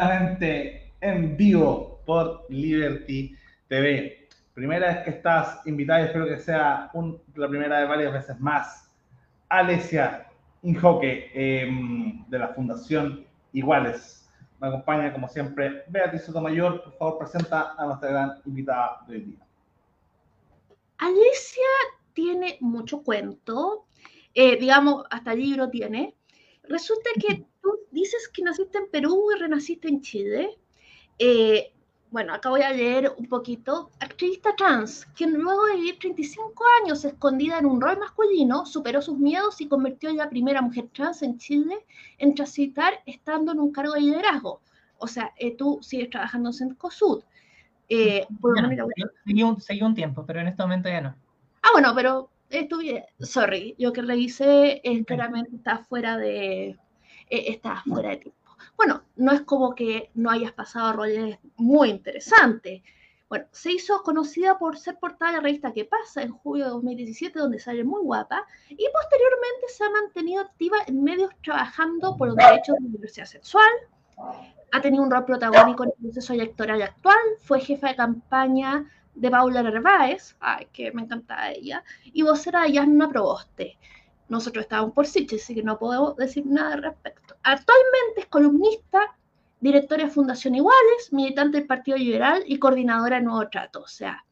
en vivo por Liberty TV. Primera vez que estás invitada espero que sea la primera de varias veces más. Alesia Injoque, em, de la Fundación Iguales. Me acompaña, como siempre, Beatriz Sotomayor. Por favor, presenta a nuestra gran invitada de hoy día. Alesia tiene mucho cuento, eh, digamos, hasta libro tiene. Resulta que tú dices que naciste en Perú y renaciste en Chile. Eh, bueno, acá voy a leer un poquito. Activista trans, quien luego de vivir 35 años escondida en un rol masculino, superó sus miedos y convirtió en la primera mujer trans en Chile en transitar estando en un cargo de liderazgo. O sea, eh, tú sigues trabajando en Cencosud. Eh, seguí, un, seguí, un, tiempo, pero en este momento ya no. Ah, bueno, pero estuve, sorry, yo que revisé, eh, claramente está fuera de, eh, fuera de tiempo. Bueno, no es como que no hayas pasado roles muy interesantes. Bueno, se hizo conocida por ser portada de la revista Que pasa en julio de 2017, donde sale muy guapa, y posteriormente se ha mantenido activa en medios trabajando por los derechos de la diversidad sexual. Ha tenido un rol protagónico en el proceso electoral actual, fue jefa de campaña de Paula Narváez, ay, que me encanta ella, y vocera de Yasna Proboste. Nosotros estábamos por Sitges, así que no puedo decir nada al respecto. Actualmente es columnista, directora de Fundación Iguales, militante del Partido Liberal y coordinadora de Nuevo Trato. O sea,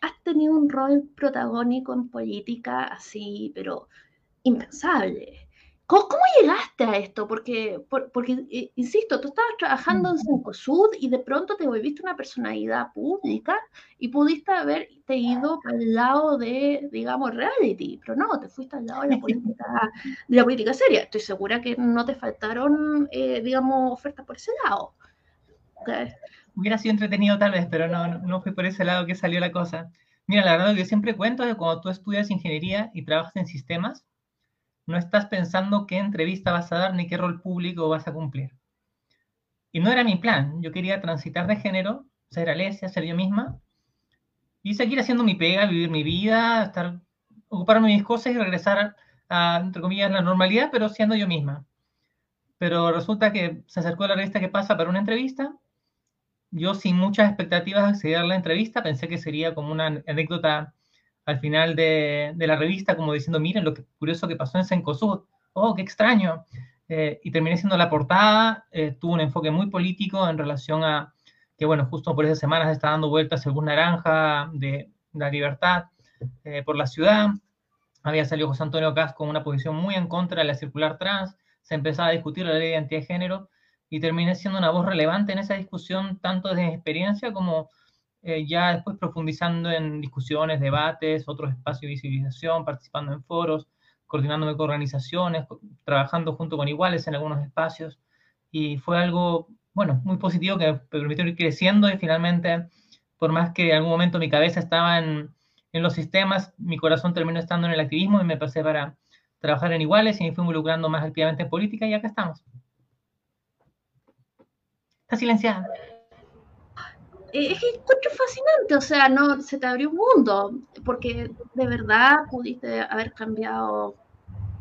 has tenido un rol protagónico en política así, pero impensable. ¿Cómo, llegaste a esto? Porque, porque, eh, insisto, tú estabas trabajando en Cencosud y de pronto te volviste una personalidad pública y pudiste haberte ido al lado de, digamos, reality, pero no, te fuiste al lado de la política, de la política seria. Estoy segura que no te faltaron, eh, digamos, ofertas por ese lado. Hubiera sido entretenido tal vez, pero no, no fue por ese lado que salió la cosa. Mira, la verdad que yo siempre cuento que cuando tú estudias ingeniería y trabajas en sistemas, no estás pensando qué entrevista vas a dar ni qué rol público vas a cumplir. Y no era mi plan. Yo quería transitar de género, ser Alesia, ser yo misma, y seguir haciendo mi pega, vivir mi vida, estar, ocuparme de mis cosas y regresar a, entre comillas, la normalidad, pero siendo yo misma. Pero resulta que se acercó la revista que pasa para una entrevista. Yo, sin muchas expectativas, accedí a la entrevista. Pensé que sería como una anécdota al final de, la revista como diciendo, miren lo que, curioso que pasó en Sencosud, oh, qué extraño. Eh, y terminé siendo la portada, eh, tuvo un enfoque muy político en relación a que, bueno, justo por esas semanas está dando vueltas el bus naranja de la libertad eh, por la ciudad. Había salido José Antonio Cas con una posición muy en contra de la circular trans, se empezaba a discutir la ley de identidad de género y terminé siendo una voz relevante en esa discusión, tanto desde mi experiencia como eh, ya después profundizando en discusiones, debates, otros espacios de visibilización, participando en foros, coordinándome con organizaciones, trabajando junto con iguales en algunos espacios. Y fue algo, bueno, muy positivo que me permitió ir creciendo y finalmente, por más que en algún momento mi cabeza estaba en, en los sistemas, mi corazón terminó estando en el activismo y me pasé para trabajar en iguales y me fui involucrando más activamente en política y acá estamos. Está silenciada. Eh, es que encuentro fascinante, o sea, no se te abrió un mundo, porque de verdad pudiste haber cambiado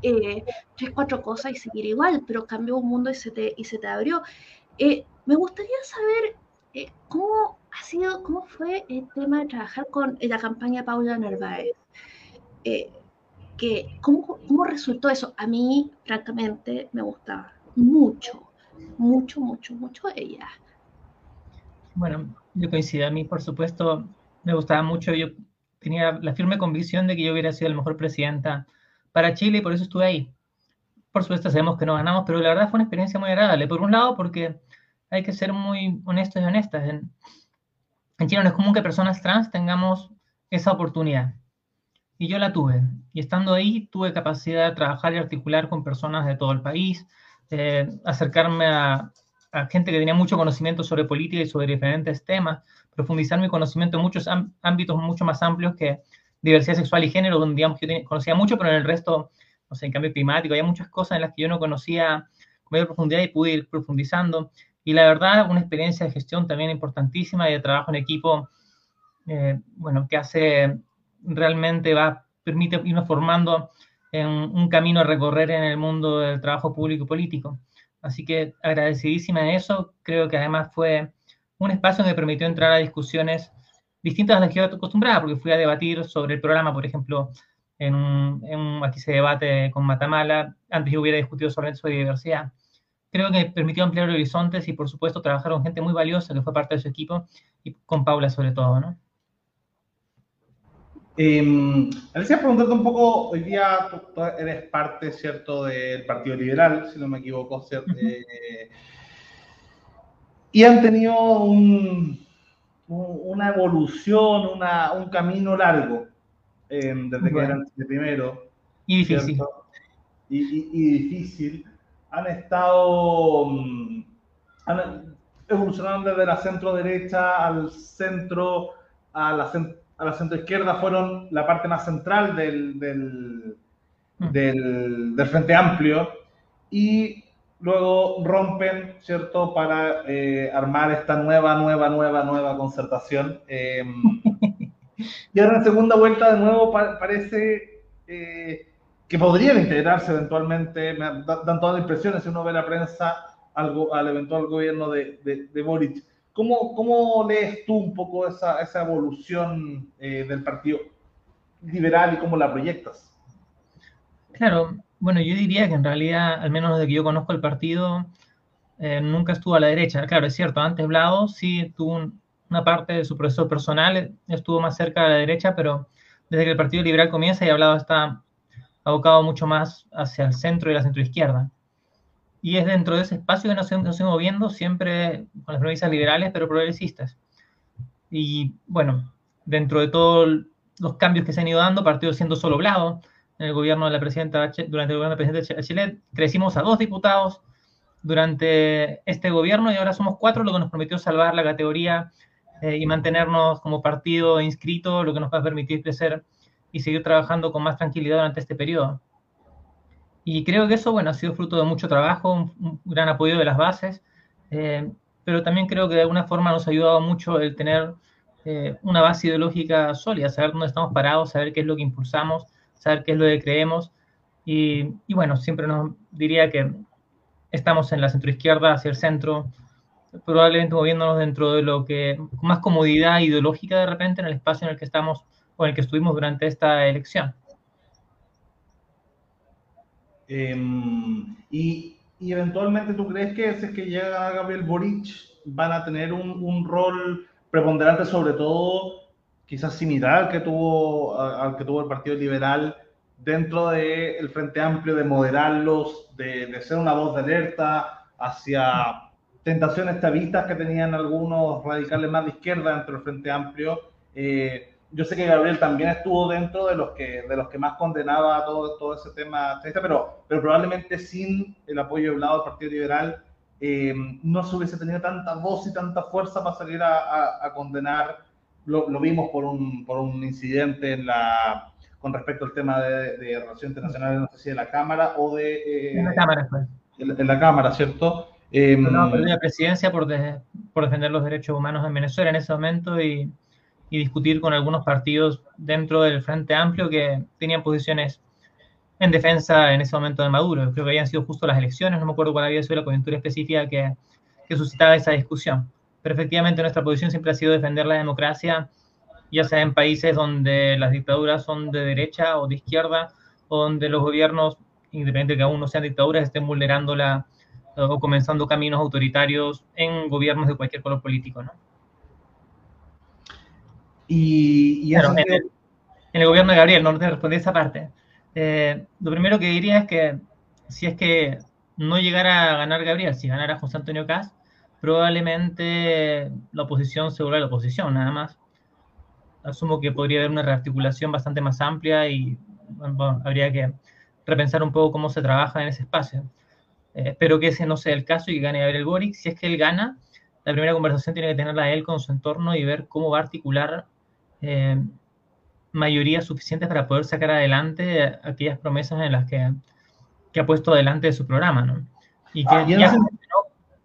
eh, tres, cuatro cosas y seguir igual, pero cambió un mundo y se te, y se te abrió. Eh, me gustaría saber cómo ha sido, cómo fue el tema de trabajar con la campaña Paula Narváez. que, ¿cómo, ¿Cómo resultó eso? A mí, francamente, me gustaba mucho, mucho, mucho, mucho ella. Bueno, yo coincido. A mí, por supuesto, me gustaba mucho. Yo tenía la firme convicción de que yo hubiera sido la mejor presidenta para Chile y por eso estuve ahí. Por supuesto, sabemos que no ganamos, pero la verdad fue una experiencia muy agradable. Por un lado, porque hay que ser muy honestos y honestas. En, en Chile no es común que personas trans tengamos esa oportunidad. Y yo la tuve. Y estando ahí, tuve capacidad de trabajar y articular con personas de todo el país, eh, acercarme a, a gente que tenía mucho conocimiento sobre política y sobre diferentes temas, profundizar mi conocimiento en muchos ámbitos mucho más amplios que diversidad sexual y género, donde que yo conocía mucho, pero en el resto, no sé, en cambio climático, hay muchas cosas en las que yo no conocía con mayor profundidad y pude ir profundizando. Y la verdad, una experiencia de gestión también importantísima y de trabajo en equipo, eh, bueno, que hace realmente va, permite irnos formando en un camino a recorrer en el mundo del trabajo público y político Así que agradecidísima de eso. Creo que además fue un espacio que me permitió entrar a discusiones distintas a las que yo acostumbraba, porque fui a debatir sobre el programa, por ejemplo, en un, aquí se debate con Matamala, antes yo hubiera discutido sobre eso de diversidad. Creo que permitió ampliar horizontes y, por supuesto, trabajar con gente muy valiosa que fue parte de su equipo y con Paula sobre todo, ¿no? Eh, Alicia, preguntarte un poco, hoy día tú, eres parte, ¿cierto?, del Partido Liberal, si no me equivoco, ¿cierto? Eh, y han tenido un, una evolución, una, un camino largo eh, desde que eran de primero. Y difícil. Y, y, y, difícil. Han estado, mm, han evolucionado desde la centro derecha al centro, a la, a la centro izquierda, fueron la parte más central del, del, mm. del, del Frente Amplio. Y luego rompen, ¿cierto?, para eh, armar esta nueva, nueva, nueva, nueva concertación. Eh, y ahora en segunda vuelta de nuevo pa parece eh, que podrían integrarse eventualmente, me dan todas las impresiones si uno ve la prensa algo, al eventual gobierno de, de, de Boric. ¿Cómo, ¿Cómo, lees tú un poco esa, esa evolución eh, del Partido Liberal y cómo la proyectas? Claro, bueno, yo diría que en realidad, al menos desde que yo conozco el partido, eh, nunca estuvo a la derecha. Claro, es cierto, antes Blado sí tuvo una parte de su proceso personal, estuvo más cerca de la derecha, pero desde que el Partido Liberal comienza y Hablado está abocado mucho más hacia el centro y la centroizquierda. Y es dentro de ese espacio que nos, seguimos moviendo, siempre con las premisas liberales, pero progresistas. Y bueno, dentro de todos los cambios que se han ido dando, partido siendo solo Blado, en el gobierno de la presidenta, durante el gobierno del presidente Chile, crecimos a dos diputados durante este gobierno y ahora somos cuatro, lo que nos permitió salvar la categoría eh, y mantenernos como partido inscrito, lo que nos va a permitir crecer y seguir trabajando con más tranquilidad durante este periodo. Y creo que eso, bueno, ha sido fruto de mucho trabajo, un, gran apoyo de las bases, eh, pero también creo que de alguna forma nos ha ayudado mucho el tener eh, una base ideológica sólida, saber dónde estamos parados, saber qué es lo que impulsamos, saber qué es lo que creemos. Y, y bueno, siempre nos diría que estamos en la centroizquierda hacia el centro, probablemente moviéndonos dentro de lo que, más comodidad ideológica de repente en el espacio en el que estamos o en el que estuvimos durante esta elección. Eh, y, y, eventualmente tú crees que si es que llega Gabriel Boric van a tener un, un rol preponderante sobre todo quizás similar que tuvo, al que tuvo el Partido Liberal dentro del el Frente Amplio, de moderarlos, de, de, ser una voz de alerta hacia tentaciones tavistas que tenían algunos radicales más de izquierda dentro del Frente Amplio. Eh, yo sé que Gabriel también estuvo dentro de los que, de los que más condenaba todo, todo ese tema, pero, pero probablemente sin el apoyo del lado del Partido Liberal eh, no se hubiese tenido tanta voz y tanta fuerza para salir a, a, a condenar lo, lo vimos por un, por un incidente en la, con respecto al tema de, de relaciones internacionales, no sé si de la Cámara o de... Eh, en la Cámara, pues. En, en la Cámara, ¿cierto? Eh, no, perdí la presidencia por, de, por defender los derechos humanos en Venezuela en ese momento y, y, discutir con algunos partidos dentro del Frente Amplio que tenían posiciones en defensa en ese momento de Maduro. Creo que habían sido justo las elecciones, no me acuerdo cuál había sido la coyuntura específica que, que suscitaba esa discusión pero efectivamente nuestra posición siempre ha sido defender la democracia, ya sea en países donde las dictaduras son de derecha o de izquierda, o donde los gobiernos, independientemente de que aún no sean dictaduras, estén vulnerando la, o comenzando caminos autoritarios en gobiernos de cualquier color político, ¿no? Y, y claro, en, el, en, el, gobierno de Gabriel, no te respondí esa parte. Eh, lo primero que diría es que si es que no llegara a ganar Gabriel, si ganara José Antonio Cast, probablemente la oposición se vuelva la oposición, nada más. Asumo que podría haber una rearticulación bastante más amplia y bueno, habría que repensar un poco cómo se trabaja en ese espacio. Eh, espero que ese no sea el caso y que gane Gabriel Boric. Si es que él gana, la primera conversación tiene que tenerla él con su entorno y ver cómo va a articular eh, mayorías suficientes para poder sacar adelante aquellas promesas en las que, que ha puesto adelante de su programa, ¿no? Y que ah, ya,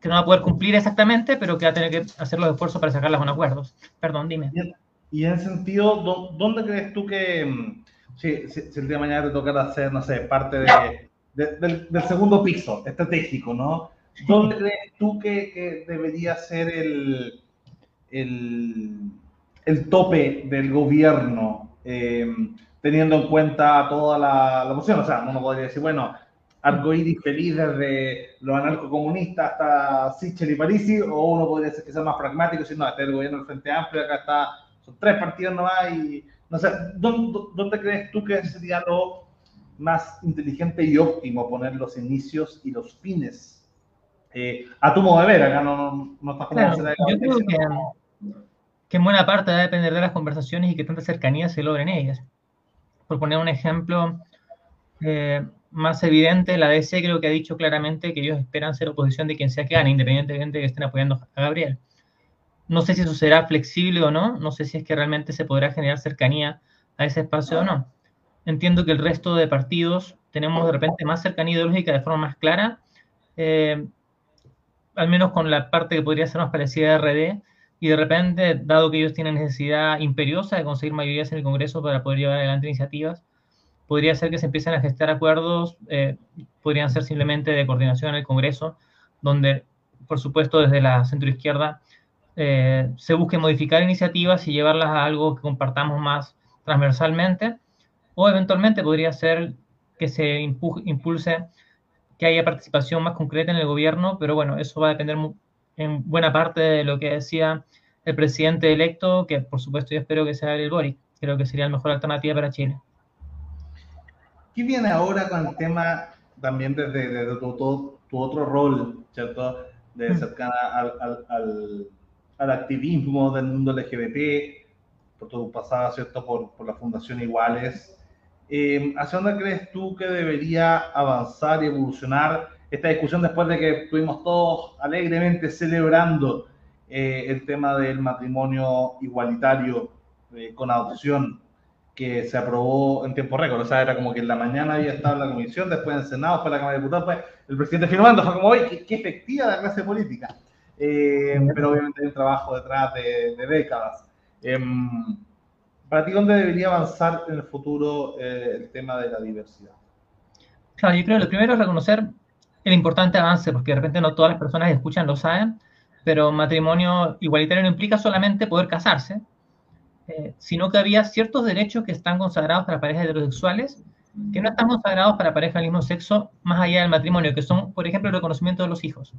que no va a poder cumplir exactamente, pero que va a tener que hacer los esfuerzos para sacarlas con acuerdos. Perdón, dime. Y en sentido, ¿dónde crees tú que, mm, si, si, si el día de mañana te tocara hacer, no sé, parte de, de, del, del, segundo piso estratégico, ¿no? ¿dónde crees tú que, debería ser el, el, tope del gobierno, eh, teniendo en cuenta toda la, la O sea, uno podría decir, bueno, arcoíris feliz desde los anarcocomunistas hasta Sichel y Parisi, o uno podría ser sea más pragmático decir, no, este es el gobierno del Frente Amplio, acá está, son tres partidos nomás y no sé, ¿dónde, ¿dónde, crees tú que sería lo más inteligente y óptimo poner los inicios y los fines? Eh, a tu modo de ver, acá no, no, estás como Yo creo que, que en buena parte va a depender de las conversaciones y que tanta cercanía se logre en ellas. Por poner un ejemplo, eh, más evidente, la DC creo que ha dicho claramente que ellos esperan ser oposición de quien sea que gane, independientemente de que estén apoyando a Gabriel. No sé si eso será flexible o no, no sé si es que realmente se podrá generar cercanía a ese espacio o no. Entiendo que el resto de partidos tenemos de repente más cercanía ideológica de forma más clara, eh, al menos con la parte que podría ser más parecida a RD, y de repente, dado que ellos tienen necesidad imperiosa de conseguir mayorías en el Congreso para poder llevar adelante iniciativas, podría ser que se empiecen a gestar acuerdos, eh, podrían ser simplemente de coordinación en el Congreso, donde, por supuesto, desde la centroizquierda eh, se busque modificar iniciativas y llevarlas a algo que compartamos más transversalmente, o eventualmente podría ser que se impulse que haya participación más concreta en el gobierno, pero bueno, eso va a depender en buena parte de lo que decía el presidente electo, que por supuesto yo espero que sea el Boric, creo que sería la mejor alternativa para Chile. ¿Qué viene ahora con el tema también desde, tu, otro rol, ¿cierto? De mm. cercana al, al, activismo del mundo LGBT, por tu pasada, ¿cierto? Por, por la Fundación Iguales. Eh, ¿Hacia dónde crees tú que debería avanzar y evolucionar esta discusión después de que estuvimos todos alegremente celebrando eh, el tema del matrimonio igualitario eh, con adopción? que se aprobó en tiempo récord. O sea, era como que en la mañana había estado en la comisión, después en el Senado, en la Cámara de Diputados, después el presidente firmando. Fue como, oye, qué, efectiva la clase política. Eh, pero obviamente hay un trabajo detrás de, décadas. Em, ¿Para ti dónde debería avanzar en el futuro eh, el tema de la diversidad? Claro, yo creo que lo primero es reconocer el importante avance, porque de repente no todas las personas que escuchan lo saben, pero matrimonio igualitario no implica solamente poder casarse, eh, sino que había ciertos derechos que están consagrados para parejas heterosexuales que no están consagrados para parejas del mismo sexo más allá del matrimonio, que son, por ejemplo, el reconocimiento de los hijos.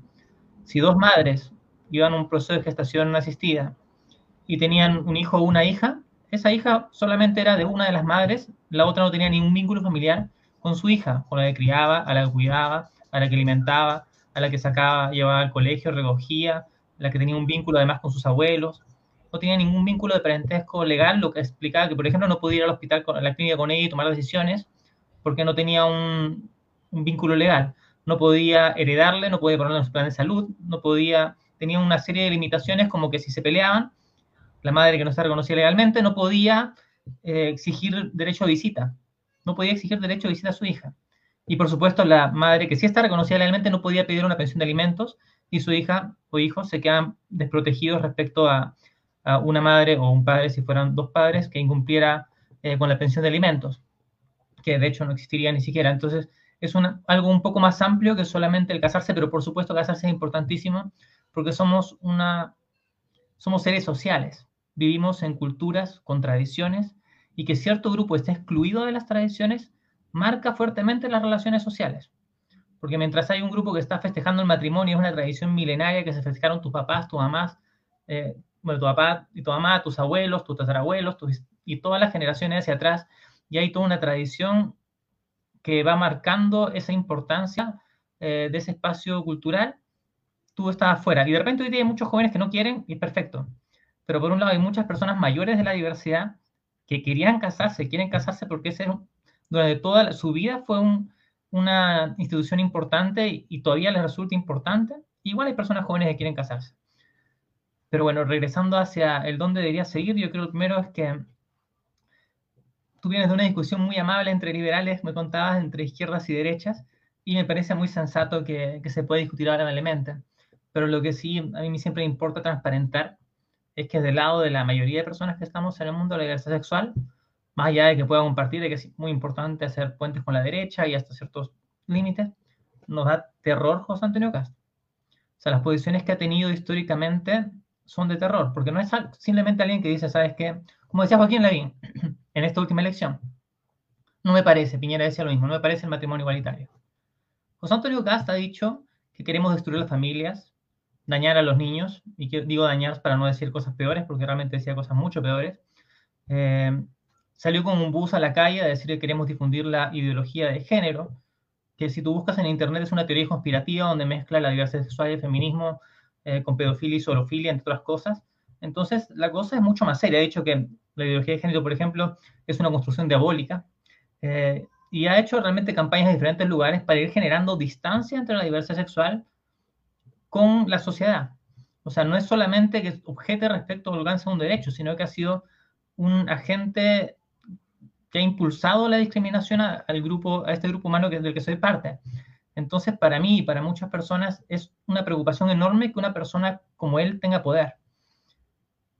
Si dos madres a un proceso de gestación asistida y tenían un hijo o una hija, esa hija solamente era de una de las madres, la otra no tenía ningún vínculo familiar con su hija, con la que criaba, a la que cuidaba, a la que alimentaba, a la que sacaba, llevaba al colegio, recogía, la que tenía un vínculo además con sus abuelos no tenía ningún vínculo de parentesco legal, lo que explicaba que, por ejemplo, no podía ir al hospital, con, a la clínica con ella y tomar decisiones porque no tenía un, vínculo legal. No podía heredarle, no podía ponerle en su plan de salud, no podía, tenía una serie de limitaciones como que si se peleaban, la madre que no se reconocía legalmente no podía eh, exigir derecho a visita, no podía exigir derecho a visita a su hija. Y por supuesto, la madre que sí está reconocida legalmente no podía pedir una pensión de alimentos y su hija o hijo se quedan desprotegidos respecto a, una madre o un padre, si fueran dos padres, que incumpliera eh, con la pensión de alimentos, que de hecho no existiría ni siquiera. Entonces, es algo un poco más amplio que solamente el casarse, pero por supuesto casarse es importantísimo porque somos, una, somos seres sociales, vivimos en culturas con tradiciones y que cierto grupo esté excluido de las tradiciones marca fuertemente las relaciones sociales. Porque mientras hay un grupo que está festejando el matrimonio, es una tradición milenaria que se festejaron tus papás, tus mamás, eh, bueno, tu papá y tu mamá, tus abuelos, tus tatarabuelos, y todas las generaciones hacia atrás, y hay toda una tradición que va marcando esa importancia eh, de ese espacio cultural, tú estás afuera. Y de repente hoy día hay muchos jóvenes que no quieren, y es perfecto. Pero por un lado hay muchas personas mayores de la diversidad que querían casarse, quieren casarse porque ese, durante toda su vida fue una institución importante y, todavía les resulta importante. Igual hay personas jóvenes que quieren casarse. Pero bueno, regresando hacia el dónde debería seguir, yo creo que primero es que tú vienes de una discusión muy amable entre liberales, me contabas, entre izquierdas y derechas, y me parece muy sensato que, se puede discutir amablemente. Pero lo que sí a mí siempre me importa transparentar es que del lado de la mayoría de personas que estamos en el mundo de la diversidad sexual, más allá de que pueda compartir, de que es muy importante hacer puentes con la derecha y hasta ciertos límites, nos da terror José Antonio Castro. O sea, las posiciones que ha tenido históricamente son de terror, porque no es simplemente alguien que dice, ¿sabes qué? Como decía Joaquín Lavín en esta última elección, no me parece, Piñera decía lo mismo, no me parece el matrimonio igualitario. José Antonio Cast ha dicho que queremos destruir las familias, dañar a los niños, y digo dañar para no decir cosas peores, porque realmente decía cosas mucho peores. Eh, salió con un bus a la calle a decir que queremos difundir la ideología de género, que si tú buscas en internet es una teoría conspirativa donde mezcla la diversidad sexual y el feminismo eh, con pedofilia y zoofilia, entre otras cosas. Entonces, la cosa es mucho más seria. De hecho, que la ideología de género, por ejemplo, es una construcción diabólica. Eh, y ha hecho realmente campañas en diferentes lugares para ir generando distancia entre la diversidad sexual con la sociedad. O sea, no es solamente que objete respecto de un derecho, sino que ha sido un agente que ha impulsado la discriminación al grupo, a este grupo humano del que soy parte. Entonces, para mí y para muchas personas es una preocupación enorme que una persona como él tenga poder.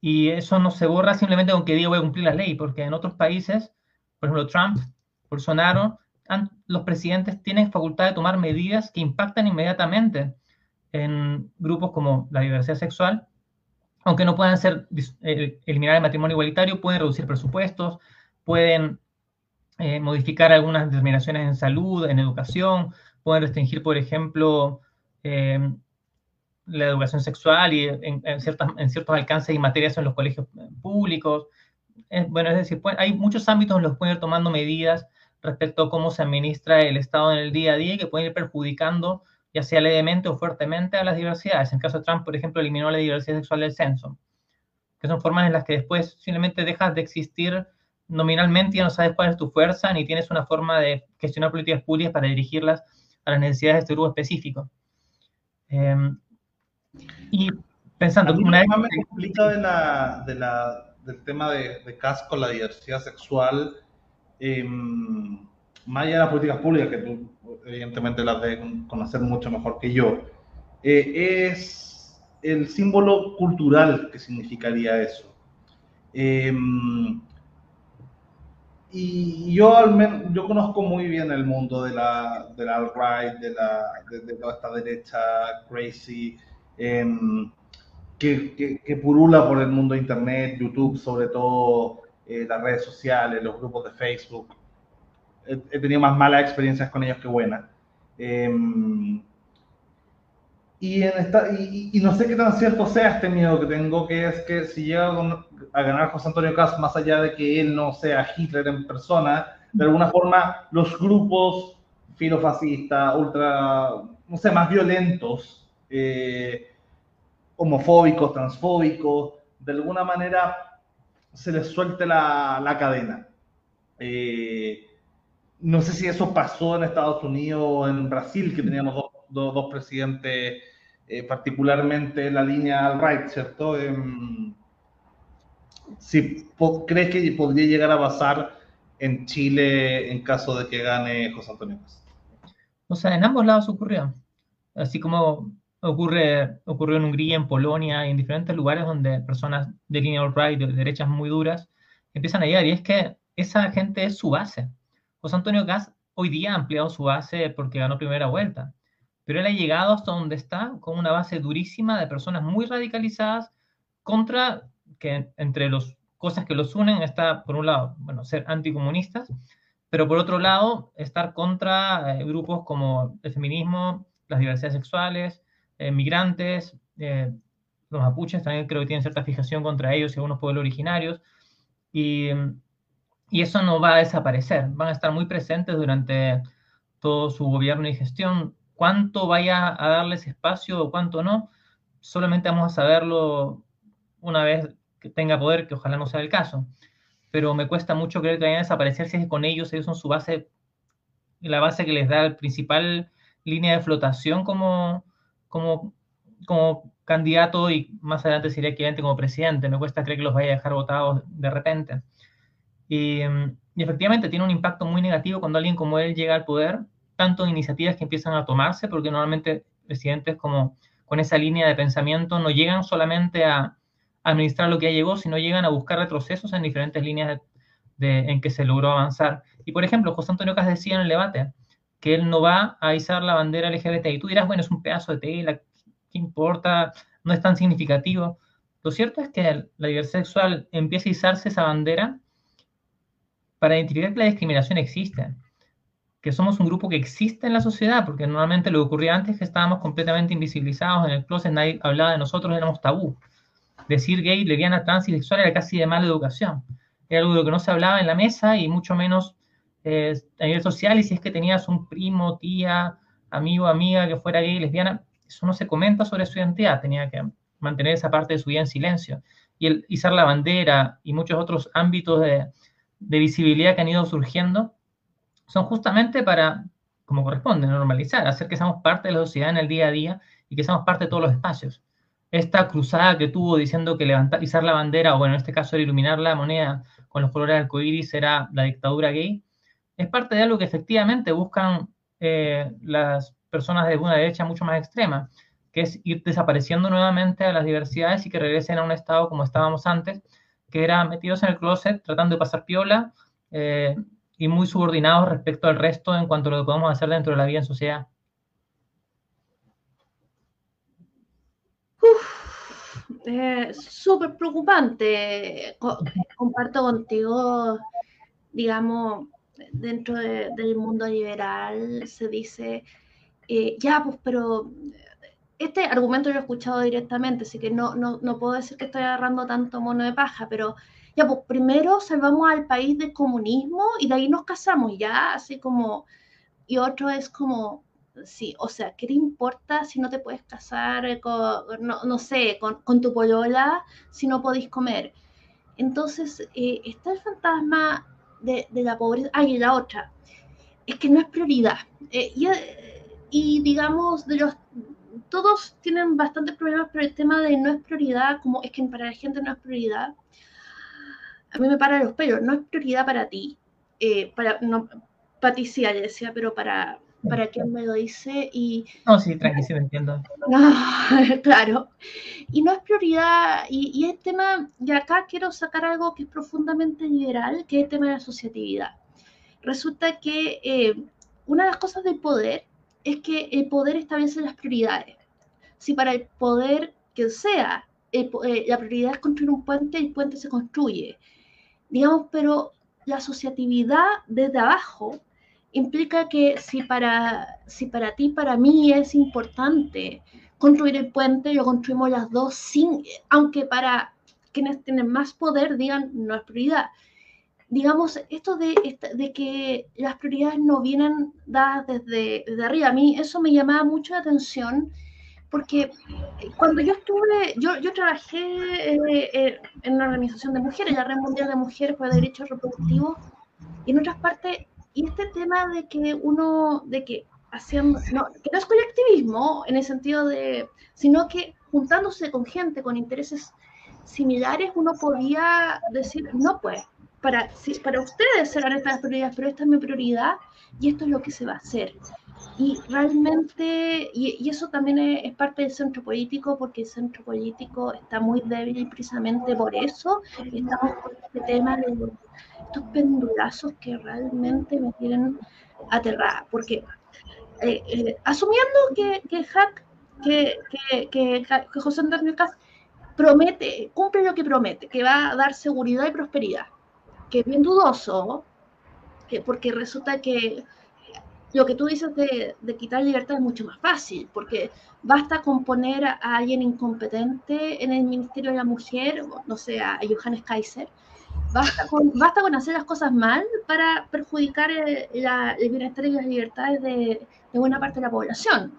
Y eso no se borra simplemente con que diga voy a cumplir la ley, porque en otros países, por ejemplo, Trump, Bolsonaro, los presidentes tienen facultad de tomar medidas que impactan inmediatamente en grupos como la diversidad sexual, aunque no puedan ser eh, eliminar el matrimonio igualitario, pueden reducir presupuestos, pueden eh, modificar algunas determinaciones en salud, en educación, pueden restringir, por ejemplo, eh, la educación sexual y en, ciertos alcances y materias en los colegios públicos. bueno, es decir, hay muchos ámbitos en los que pueden ir tomando medidas respecto a cómo se administra el Estado en el día a día y que pueden ir perjudicando ya sea levemente o fuertemente a las diversidades. En el caso de Trump, por ejemplo, eliminó la diversidad sexual del censo, que son formas en las que después simplemente dejas de existir nominalmente ya no sabes cuál es tu fuerza ni tienes una forma de gestionar políticas públicas para dirigirlas a las necesidades de este grupo específico. Em, y pensando... una vez me complica de la, de la, del tema de, de casco, la diversidad sexual, em, más allá de las políticas públicas, que tú evidentemente las de conocer mucho mejor que yo, eh, es el símbolo cultural que significaría eso. Eh, y yo, al menos, yo conozco muy bien el mundo de la, de la alt-right, de, la, de, toda esta derecha crazy, em, que, que, que, purula por el mundo de Internet, YouTube, sobre todo eh, las redes sociales, los grupos de Facebook. He, he, tenido más malas experiencias con ellos que buenas. Em, y, en esta, y, no sé qué tan cierto sea este miedo que tengo, que es que si llega a ganar José Antonio Cast, más allá de que él no sea Hitler en persona, de alguna forma los grupos filofascistas, ultra, no sé, más violentos, eh, homofóbicos, transfóbicos, de alguna manera se les suelte la, la cadena. Eh, no sé si eso pasó en Estados Unidos o en Brasil, que teníamos dos dos, presidentes, eh, particularmente en la línea al right, ¿cierto? Em, si crees que podría llegar a pasar en Chile en caso de que gane José Antonio O sea, en ambos lados ocurrió. Así como ocurre, ocurrió en Hungría, en Polonia y en diferentes lugares donde personas de línea alt-right, de derechas muy duras, empiezan a llegar. Y es que esa gente es su base. José Antonio Gas hoy día ha ampliado su base porque ganó primera vuelta pero él ha llegado hasta donde está con una base durísima de personas muy radicalizadas contra, que entre las cosas que los unen está, por un lado, bueno, ser anticomunistas, pero por otro lado, estar contra eh, grupos como el feminismo, las diversidades sexuales, eh, migrantes, eh, los mapuches también creo que tienen cierta fijación contra ellos y algunos pueblos originarios, y, y eso no va a desaparecer, van a estar muy presentes durante todo su gobierno y gestión, cuánto vaya a darles espacio o cuánto no, solamente vamos a saberlo una vez que tenga poder, que ojalá no sea el caso. Pero me cuesta mucho creer que vayan a desaparecer si es que con ellos ellos son su base, la base que les da el principal línea de flotación como, como, como candidato y más adelante sería equivalente como presidente. Me cuesta creer que los vaya a dejar votados de repente. Y, y efectivamente tiene un impacto muy negativo cuando alguien como él llega al poder tanto iniciativas que empiezan a tomarse, porque normalmente presidentes como con esa línea de pensamiento no llegan solamente a, administrar lo que ya llegó, sino llegan a buscar retrocesos en diferentes líneas de, en que se logró avanzar. Y por ejemplo, José Antonio Cas decía en el debate que él no va a izar la bandera LGBT. Y tú dirás, bueno, es un pedazo de tela, ¿qué importa? No es tan significativo. Lo cierto es que la diversidad sexual empieza a izarse esa bandera para identificar que la discriminación existe, que somos un grupo que existe en la sociedad, porque normalmente lo que ocurría antes es que estábamos completamente invisibilizados en el closet, nadie hablaba de nosotros, éramos tabú. Decir gay, lesbiana, trans y sexual era casi de mala educación. Era algo de lo que no se hablaba en la mesa y mucho menos eh, a nivel social, y si es que tenías un primo, tía, amigo, amiga que fuera gay, lesbiana, eso no se comenta sobre su identidad, tenía que mantener esa parte de su vida en silencio. Y el izar la bandera y muchos otros ámbitos de, de visibilidad que han ido surgiendo son justamente para, como corresponde, normalizar, hacer que seamos parte de la sociedad en el día a día y que seamos parte de todos los espacios. Esta cruzada que tuvo diciendo que levantar, izar la bandera, o bueno, en este caso era iluminar la moneda con los colores arcoíris, era la dictadura gay, es parte de algo que efectivamente buscan eh, las personas de una derecha mucho más extrema, que es ir desapareciendo nuevamente a las diversidades y que regresen a un estado como estábamos antes, que era metidos en el closet, tratando de pasar piola eh, y muy subordinados respecto al resto en cuanto a lo que podemos hacer dentro de la vida en sociedad. Eh, súper preocupante. comparto contigo, digamos, dentro del mundo liberal se dice, eh, ya, pues, pero este argumento yo he escuchado directamente, así que no, no, no puedo decir que estoy agarrando tanto mono de paja, pero ya, pues primero salvamos al país del comunismo y de ahí nos casamos, ya, así como, y otro es como, sí, o sea, ¿qué te importa si no te puedes casar con, no, no sé, con, con, tu polola si no podéis comer? Entonces, eh, está el fantasma de, de, la pobreza. Ah, y la otra, es que no es prioridad. Eh, y, y, digamos, de los todos tienen bastantes problemas, pero el tema de no es prioridad, como es que para la gente no es prioridad, a mí me para los pelos, no es prioridad para ti, eh, para, no, Patricia le decía, pero para, para quien me lo dice y... No, sí, tranquilo, entiendo. No, claro. Y no es prioridad, y, y el tema, y acá quiero sacar algo que es profundamente liberal, que es el tema de la asociatividad. Resulta que eh, una de las cosas del poder es que el poder establece las prioridades. Si para el poder que sea, eh, la prioridad es construir un puente, el puente se construye. Digamos, pero la asociatividad desde abajo implica que si para, si para ti, para mí es importante construir el puente, lo construimos las dos sin, aunque para quienes tienen más poder digan no es prioridad digamos, esto de, de, que las prioridades no vienen dadas desde, arriba, a mí eso me llamaba mucho la atención, porque cuando yo estuve, yo, trabajé eh, eh, en una organización de mujeres, la Red Mundial de Mujeres para Derechos Reproductivos, y en otras partes, y este tema de que uno, de que haciendo, no, que no es colectivismo en el sentido de, sino que juntándose con gente con intereses similares, uno podía decir, no, pues, para, para ustedes serán estas prioridades, pero esta es mi prioridad y esto es lo que se va a hacer. Y realmente, y, eso también es, parte del centro político, porque el centro político está muy débil y precisamente por eso estamos con este tema de estos pendulazos que realmente me tienen aterrada. Porque eh, eh, asumiendo que, que, Hack, que, que, que, José Antonio Cas promete, cumple lo que promete, que va a dar seguridad y prosperidad que es bien dudoso, que, porque resulta que lo que tú dices de, quitar libertad es mucho más fácil, porque basta con poner a alguien incompetente en el Ministerio de la Mujer, no sé, a Johannes Kaiser, basta con, hacer las cosas mal para perjudicar el, la, el bienestar y las libertades de, de, buena parte de la población.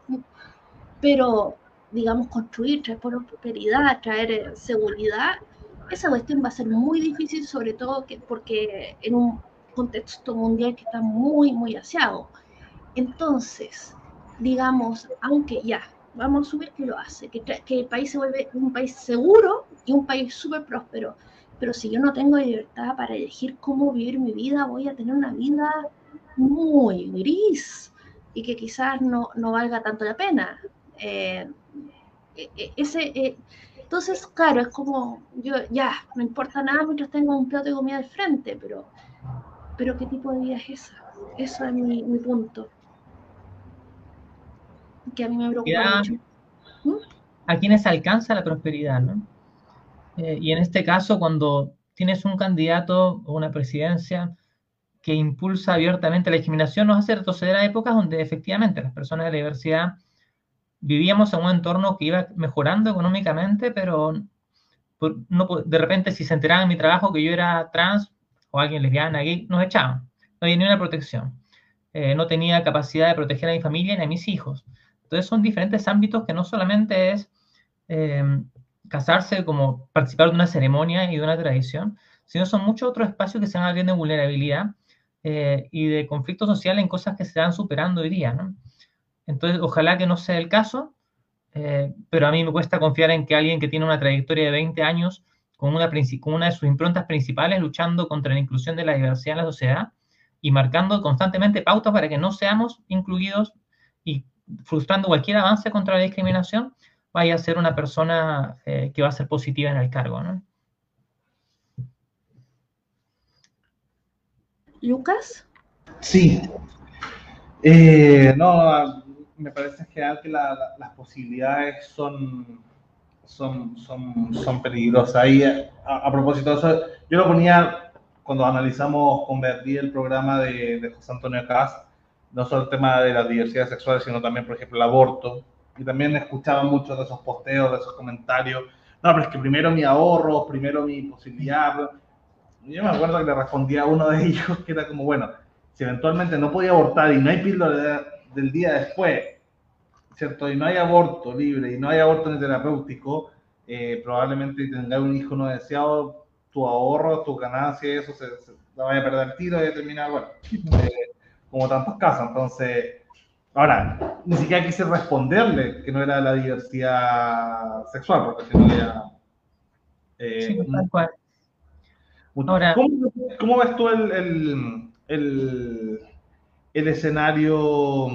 Pero, digamos, construir, traer prosperidad, traer seguridad, esa cuestión va a ser muy difícil, sobre todo que, porque en un contexto mundial que está muy, muy aseado. Entonces, digamos, aunque ya, vamos a subir que lo hace, que, que el país se vuelve un país seguro y un país súper próspero, pero si yo no tengo libertad para elegir cómo vivir mi vida, voy a tener una vida muy gris y que quizás no, no valga tanto la pena. Eh, e, e, ese, eh, entonces, claro, es como, yo ya, no importa nada mientras tengo un plato de comida al frente, pero, pero ¿qué tipo de vida es esa? Eso es mi, punto. Que a mí me preocupa mucho. ¿Mm? a quienes alcanza la prosperidad, ¿no? Eh, y en este caso, cuando tienes un candidato o una presidencia que impulsa abiertamente la discriminación, nos hace retroceder a épocas donde efectivamente las personas de la diversidad vivíamos en un entorno que iba mejorando económicamente, pero no, de repente si se enteraban en mi trabajo que yo era trans o alguien lesbiana, gay, nos echaban. No había ni una protección. Eh, no tenía capacidad de proteger a mi familia ni a mis hijos. Entonces son diferentes ámbitos que no solamente es eh, casarse como participar de una ceremonia y de una tradición, sino son muchos otros espacios que se van abriendo de vulnerabilidad eh, y de conflicto social en cosas que se van superando hoy día. Entonces, ojalá que no sea el caso, eh, pero a mí me cuesta confiar en que alguien que tiene una trayectoria de 20 años con una, con una de sus improntas principales luchando contra la inclusión de la diversidad en la sociedad y marcando constantemente pautas para que no seamos incluidos y frustrando cualquier avance contra la discriminación, vaya a ser una persona eh, que va a ser positiva en el cargo. ¿no? Lucas. Sí. Eh, no, me parece genial que las posibilidades son, son, son, son peligrosas. Y a, propósito de eso, yo lo ponía cuando analizamos convertir el programa de, de José Antonio Cas, no solo el tema de la diversidad sexual, sino también, por ejemplo, el aborto. Y también escuchaba muchos de esos posteos, de esos comentarios. No, pero es que primero mi ahorro, primero mi posibilidad. Yo me acuerdo que le respondía a uno de ellos que era como, bueno, si eventualmente no podía abortar y no hay píldora del día después, ¿cierto? Y no hay aborto libre y no hay aborto ni terapéutico, eh, probablemente tenga un hijo no deseado, tu ahorro, tu ganancia, eso se, la vaya a perder el tiro y terminar, bueno, eh, como tantos casos. Entonces, ahora, ni siquiera quise responderle que no era la diversidad sexual, porque si no ya... Eh, sí, tal cual. Ahora, ¿cómo, ¿cómo, ves tú el, el, el, el escenario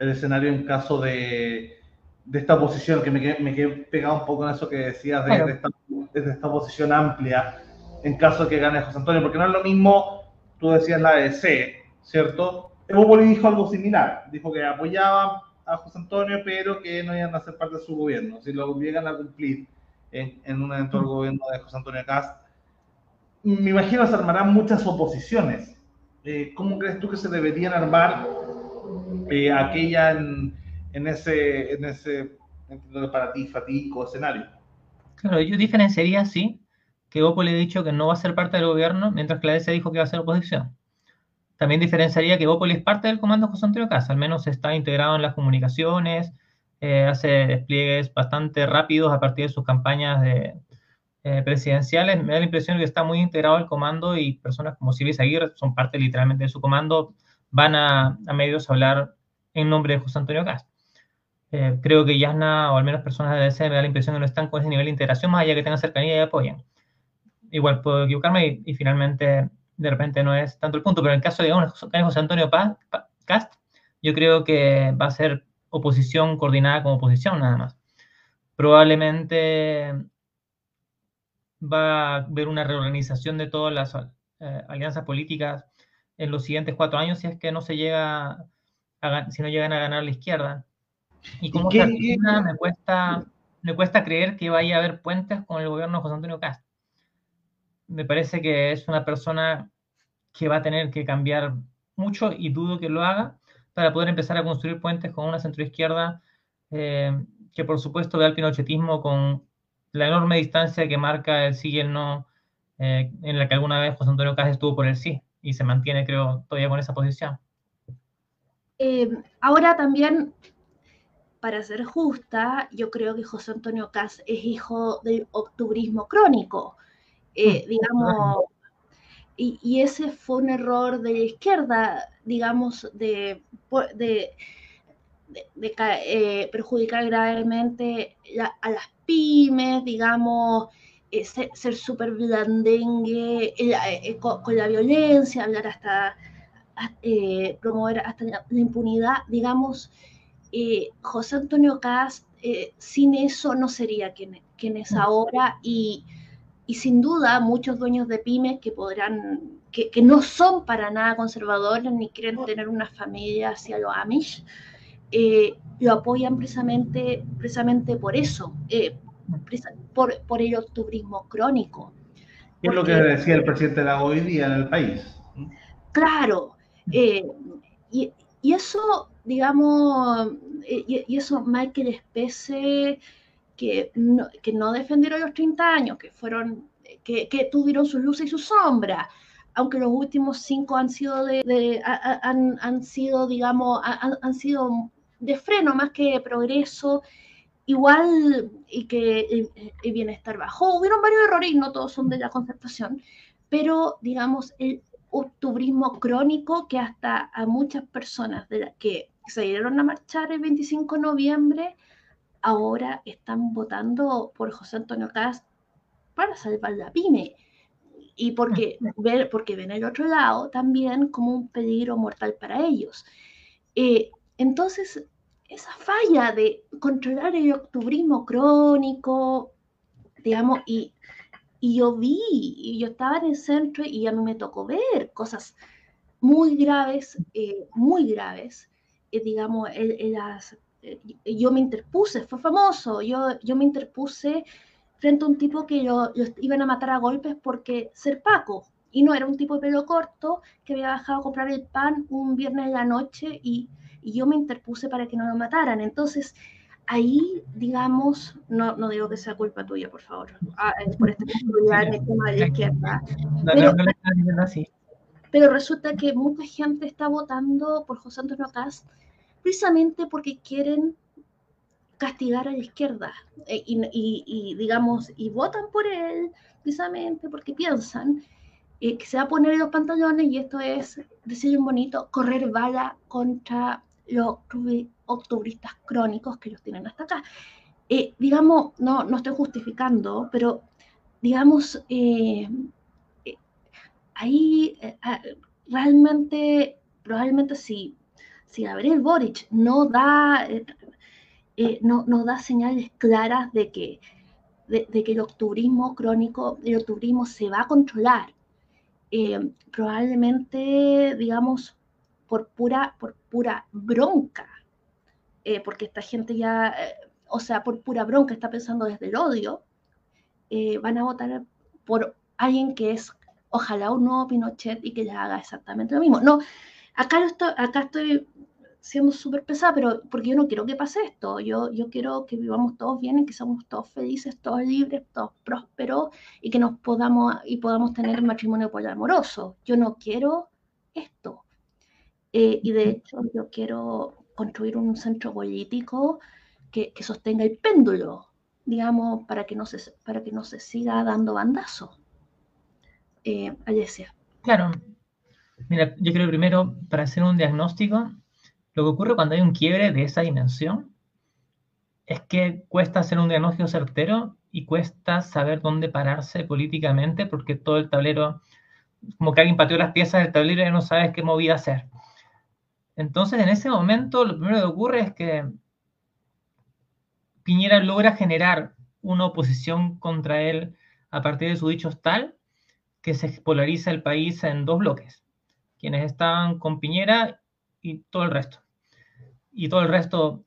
el escenario en caso de, de esta oposición, que me quedé, me pegado un poco en eso que decías de, esta, de, esta, oposición amplia, en caso de que gane José Antonio, porque no es lo mismo, tú decías la EC, ¿cierto? Evo dijo algo similar, dijo que apoyaba a José Antonio, pero que no iban a ser parte de su gobierno, si lo llegan a cumplir en, en un eventual gobierno de José Antonio Cast. Me imagino se armarán muchas oposiciones. Eh, ¿Cómo crees tú que se deberían armar eh, aquella en, en, ese, en ese para ti, fatico escenario. Claro, yo diferenciaría, sí, que Oppo le ha dicho que no va a ser parte del gobierno, mientras que la DC dijo que va a ser oposición. También diferenciaría que Opoli es parte del comando José Antonio Casa, al menos está integrado en las comunicaciones, eh, hace despliegues bastante rápidos a partir de sus campañas de, eh, presidenciales. Me da la impresión que está muy integrado el comando y personas como Silvia Aguirre son parte literalmente de su comando, van a, medios a hablar en nombre de José Antonio Castro. Eh, creo que Yasna, o al menos personas de DC, me da la impresión que no están con ese nivel de integración, más allá que tengan cercanía y apoyen. Igual puedo equivocarme y, finalmente de repente no es tanto el punto, pero en el caso de José Antonio Cast, yo creo que va a ser oposición coordinada como oposición nada más. Probablemente va a haber una reorganización de todas las eh, alianzas políticas en los siguientes cuatro años si es que no se llega a, si no llegan a ganar la izquierda. Y como Argentina me cuesta, me cuesta creer que vaya a haber puentes con el gobierno de José Antonio Castro. Me parece que es una persona que va a tener que cambiar mucho y dudo que lo haga para poder empezar a construir puentes con una centroizquierda eh, que por supuesto ve al pinochetismo con la enorme distancia que marca el sí y el no, eh, en la que alguna vez José Antonio Castro estuvo por el sí y se mantiene, creo, todavía con esa posición. Eh, ahora también, para ser justa, yo creo que José Antonio Cas es hijo del octubrismo crónico. Eh, mm, digamos, y, ese fue un error de la izquierda, digamos, de, de, eh, perjudicar gravemente a las pymes, digamos, eh, ser, súper blandengue eh, eh, con, la violencia, hablar hasta, promover hasta la, impunidad, digamos, José Antonio Cast, sin eso no sería quien, quien es ahora y, y, sin duda muchos dueños de pymes que podrán, que, que, no son para nada conservadores ni quieren tener una familia hacia los Amish, eh, lo apoyan precisamente, precisamente por eso, eh, por, por, el octubrismo crónico. ¿Qué es lo que decía el presidente de la hoy día en el país? Claro, y, y, eso, digamos, y, y, eso Michael Spece, que no, que no defendieron los 30 años, que fueron, que, que tuvieron su luz y su sombra, aunque los últimos cinco han sido de, han, han, sido, digamos, han, han, sido de freno más que de progreso, igual y que el, bienestar bajó. Hubieron varios errores y no todos son de la concertación, pero digamos, el octubrismo crónico que hasta a muchas personas de las que se dieron a marchar el 25 de noviembre, ahora están votando por José Antonio Cast para salvar la pyme y porque, ver, porque ven el otro lado también como un peligro mortal para ellos. Eh, entonces, esa falla de controlar el octubrismo crónico, digamos, y, y yo vi, y yo estaba en el centro y a mí me tocó ver cosas muy graves, eh, muy graves, eh, digamos, yo me interpuse, fue famoso, yo, yo me interpuse frente a un tipo que lo, iban a matar a golpes porque ser Paco. Y no era un tipo de pelo corto que había bajado a comprar el pan un viernes en la noche y, yo me interpuse para que no lo mataran. Entonces, ahí, digamos, no, no digo que sea culpa tuya, por favor, ah, por esta en el tema de la izquierda. Pero, pero resulta que mucha gente está votando por José Antonio Cast precisamente porque quieren castigar a la izquierda eh, y, digamos, y votan por él precisamente porque piensan eh, que se va a poner los pantalones y esto es, decir un bonito, correr bala contra los octubristas crónicos que los tienen hasta acá. Eh, digamos, no, no estoy justificando, pero digamos, ahí realmente, probablemente si, si Gabriel Boric no da eh, no, nos da señales claras de que, de, que el octubrismo crónico, el octubrismo se va a controlar. Eh, probablemente, digamos, por pura, por pura bronca, eh, porque esta gente ya, o sea, por pura bronca está pensando desde el odio, van a votar por alguien que es, ojalá un nuevo Pinochet y que le haga exactamente lo mismo. No, acá, estoy, acá estoy siendo súper pesada, pero porque yo no quiero que pase esto, yo, yo quiero que vivamos todos bien y que seamos todos felices, todos libres, todos prósperos y que nos podamos, y podamos tener matrimonio poliamoroso. Yo no quiero esto. Eh, y de hecho yo quiero construir un centro político que, que sostenga el péndulo, digamos, para que no se, para que no se siga dando bandazo. Eh, Alessia. Claro. Mira, yo creo primero, para hacer un diagnóstico, lo que ocurre cuando hay un quiebre de esa dimensión es que cuesta hacer un diagnóstico certero y cuesta saber dónde pararse políticamente porque todo el tablero, como que alguien pateó las piezas del tablero y no sabes qué movida hacer. Entonces, en ese momento, lo primero que ocurre es que Piñera logra generar una oposición contra él a partir de sus dichos tal que se polariza el país en dos bloques. Quienes estaban con Piñera y todo el resto. Y todo el resto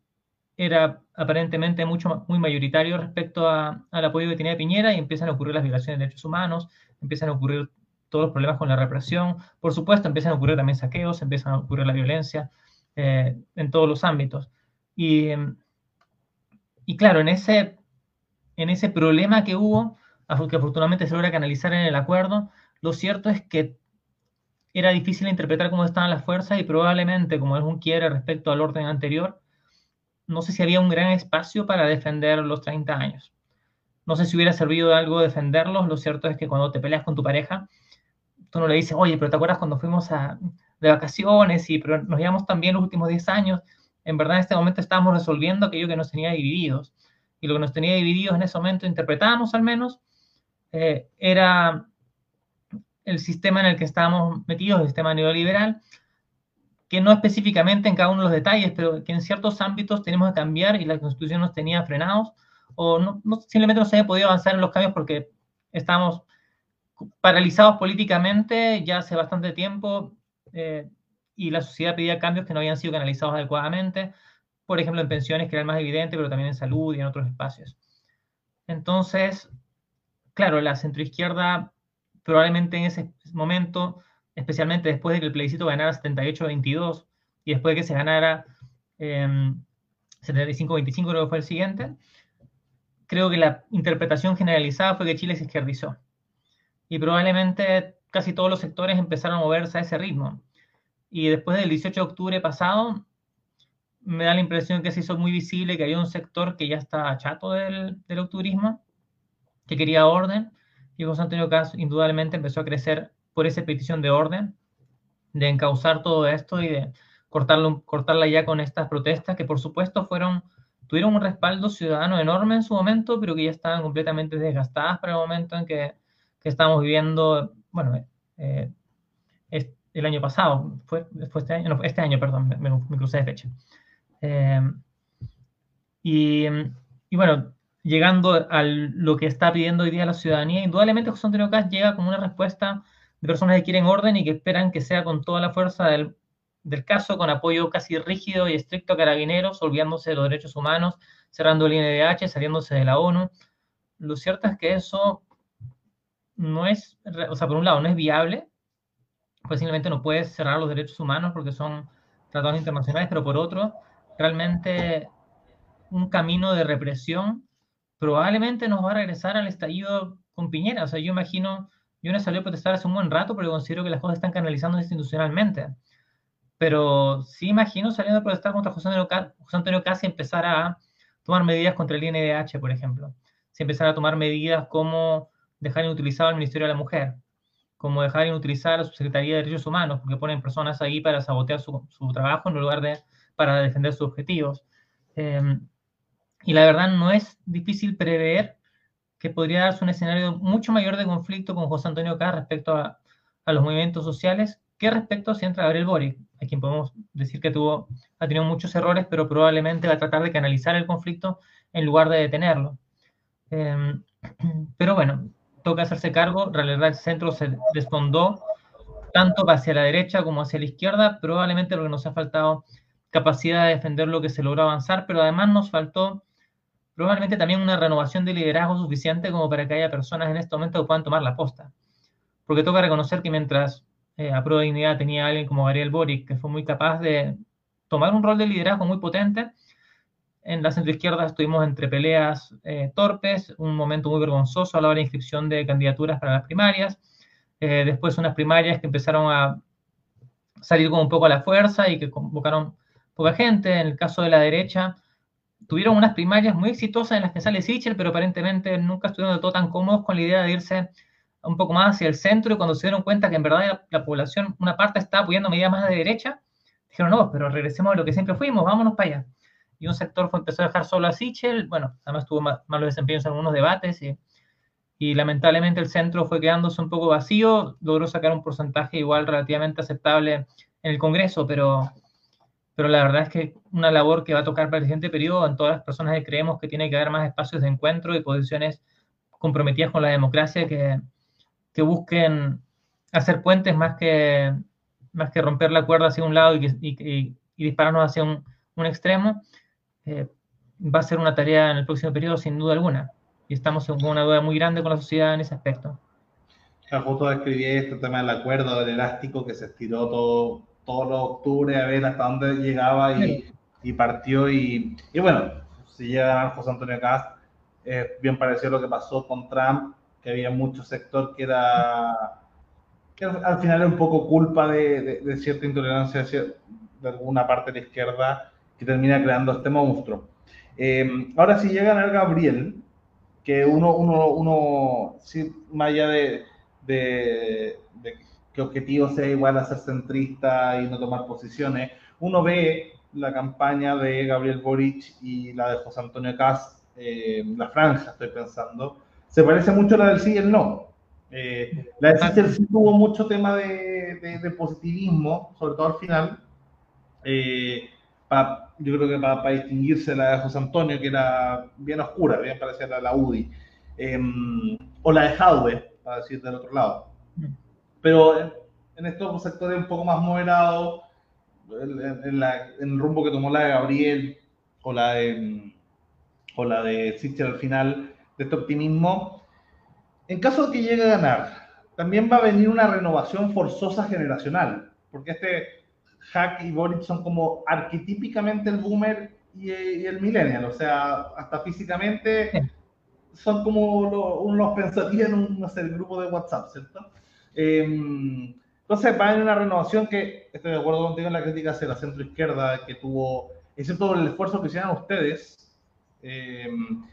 era aparentemente mucho, muy mayoritario respecto al apoyo que tenía Piñera y empiezan a ocurrir las violaciones de derechos humanos, empiezan a ocurrir todos los problemas con la represión, por supuesto empiezan a ocurrir también saqueos, empiezan a ocurrir la violencia eh, en todos los ámbitos. Y, y claro, en ese, en ese problema que hubo, que afortunadamente se logra canalizar en el acuerdo, lo cierto es que era difícil interpretar cómo estaban las fuerzas y probablemente, como es un quiere respecto al orden anterior, no sé si había un gran espacio para defender los 30 años. No sé si hubiera servido de algo defenderlos. Lo cierto es que cuando te peleas con tu pareja, tú no le dices, oye, pero ¿te acuerdas cuando fuimos a, de vacaciones y pero nos llevamos también los últimos 10 años? En verdad, en este momento estábamos resolviendo aquello que nos tenía divididos. Y lo que nos tenía divididos en ese momento, interpretábamos al menos, eh, era el sistema en el que estábamos metidos, el sistema neoliberal, que no específicamente en cada uno de los detalles, pero que en ciertos ámbitos tenemos que cambiar y la Constitución nos tenía frenados, o no, simplemente no se había podido avanzar en los cambios porque estábamos paralizados políticamente ya hace bastante tiempo eh, y la sociedad pedía cambios que no habían sido canalizados adecuadamente. por ejemplo, en pensiones, que era el más evidente, pero también en salud y en otros espacios. Entonces, claro, la centroizquierda probablemente en ese momento, especialmente después de que el plebiscito ganara 78-22 y después de que se ganara 75-25, creo que fue el siguiente, creo que la interpretación generalizada fue que Chile se izquierdizó. Y probablemente casi todos los sectores empezaron a moverse a ese ritmo. Y después del 18 de octubre pasado, me da la impresión que se hizo muy visible que había un sector que ya está chato del, del que quería orden, y José Antonio Caz indudablemente empezó a crecer por esa petición de orden, de encauzar todo esto y de cortarlo, cortarla ya con estas protestas que por supuesto fueron, tuvieron un respaldo ciudadano enorme en su momento, pero que ya estaban completamente desgastadas para el momento en que, que estamos viviendo, bueno, eh, el año pasado, fue, después este año, este año, perdón, me, me crucé de fecha. Eh, y, y, bueno, llegando a lo que está pidiendo hoy día la ciudadanía, indudablemente José Antonio Caz llega con una respuesta de personas que quieren orden y que esperan que sea con toda la fuerza del, del caso, con apoyo casi rígido y estricto a carabineros, olvidándose de los derechos humanos, cerrando el INDH, saliéndose de la ONU. Lo cierto es que eso no es, o sea, por un lado, no es viable, pues simplemente no puedes cerrar los derechos humanos porque son tratados internacionales, pero por otro, realmente un camino de represión probablemente nos va a regresar al estallido con Piñera. O sea, yo imagino, yo no salió a protestar hace un buen rato porque considero que las cosas están canalizando institucionalmente. Pero sí imagino saliendo a protestar contra José Antonio, José Antonio empezar a tomar medidas contra el INDH, por ejemplo. Si empezar a tomar medidas como dejar inutilizado al Ministerio de la Mujer, como dejar inutilizar a su Secretaría de Derechos Humanos, porque ponen personas ahí para sabotear su, trabajo en lugar de para defender sus objetivos. Eh, y la verdad no es difícil prever que podría darse un escenario mucho mayor de conflicto con José Antonio K respecto a, a los movimientos sociales que respecto si entra Gabriel Boric, a quien podemos decir que tuvo, ha tenido muchos errores, pero probablemente va a tratar de canalizar el conflicto en lugar de detenerlo. Eh, pero bueno, toca hacerse cargo, realidad el centro se desfondó tanto hacia la derecha como hacia la izquierda, probablemente lo que nos ha faltado capacidad de defender lo que se logró avanzar, pero además nos faltó probablemente también una renovación de liderazgo suficiente como para que haya personas en este momento que puedan tomar la posta. Porque toca reconocer que mientras eh, a Pro Dignidad tenía alguien como Gabriel Boric, que fue muy capaz de tomar un rol de liderazgo muy potente, en la centroizquierda estuvimos entre peleas eh, torpes, un momento muy vergonzoso a la hora de inscripción de candidaturas para las primarias, eh, después unas primarias que empezaron a salir como un poco a la fuerza y que convocaron poca gente. En el caso de la derecha, tuvieron unas primarias muy exitosas en las que sale Sichel, pero aparentemente nunca estuvieron de todo tan cómodos con la idea de irse un poco más hacia el centro y cuando se dieron cuenta que en verdad la, población, una parte está apoyando medidas más de derecha, dijeron, no, pero regresemos a lo que siempre fuimos, vámonos para allá. Y un sector fue, empezó a dejar solo a Sichel, bueno, además tuvo malos desempeños en algunos debates y, y lamentablemente el centro fue quedándose un poco vacío, logró sacar un porcentaje igual relativamente aceptable en el Congreso, pero pero la verdad es que una labor que va a tocar para el siguiente periodo en todas las personas que creemos que tiene que haber más espacios de encuentro y posiciones comprometidas con la democracia que, que busquen hacer puentes más que, más que romper la cuerda hacia un lado y, y, y dispararnos hacia un, un extremo, eh, va a ser una tarea en el próximo periodo sin duda alguna. Y estamos con una duda muy grande con la sociedad en ese aspecto. Justo describí este tema del acuerdo del elástico que se estiró todo todo los octubre a ver hasta dónde llegaba y, y partió. Y, y, bueno, si llega a ganar José Antonio Cast, es bien parecido a lo que pasó con Trump, que había mucho sector que era que al final era un poco culpa de, de, de cierta intolerancia de alguna parte de la izquierda que termina creando este monstruo. Eh, ahora si llega a ganar Gabriel, que uno, uno, uno sí, más allá de, de, de que objetivo sea igual a ser centrista y no tomar posiciones. Uno ve la campaña de Gabriel Boric y la de José Antonio Caz, eh, la franja, estoy pensando, se parece mucho a la del sí y el no. Eh, la de Sichel sí tuvo mucho tema de, de, de, positivismo, sobre todo al final. Eh, pa, yo creo que para pa distinguirse la de José Antonio, que era bien oscura, bien parecida a la UDI. Em, o la de Jaude, para decir del otro lado. Mm. Pero en estos sectores un poco más moderados, en, en, la, en, el rumbo que tomó la de Gabriel, o la de, o la de Sister al final de este optimismo, en caso de que llegue a ganar, también va a venir una renovación forzosa generacional, porque este Hack y Boric son como arquetípicamente el boomer y, el millennial, o sea, hasta físicamente son como lo, unos pensativos en un no sé, grupo de WhatsApp, ¿cierto? Em, entonces va a haber una renovación que, estoy de acuerdo contigo en la crítica hacia la centro izquierda, que tuvo, excepto el esfuerzo que hicieron ustedes em,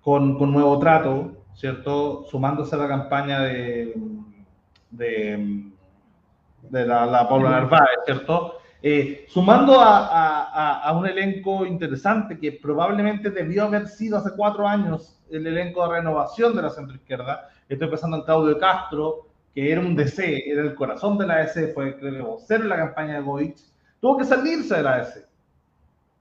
con, con, Nuevo Trato, ¿cierto? Sumándose a la campaña de, de, de la, la Paula Narváez, ¿cierto? Eh, sumando a, a, a, un elenco interesante que probablemente debió haber sido hace cuatro años el elenco de renovación de la centroizquierda. Estoy pensando en Claudio Castro, que era un DC, era el corazón de la S, fue creo que vocero en la campaña de Goich, tuvo que salirse de la S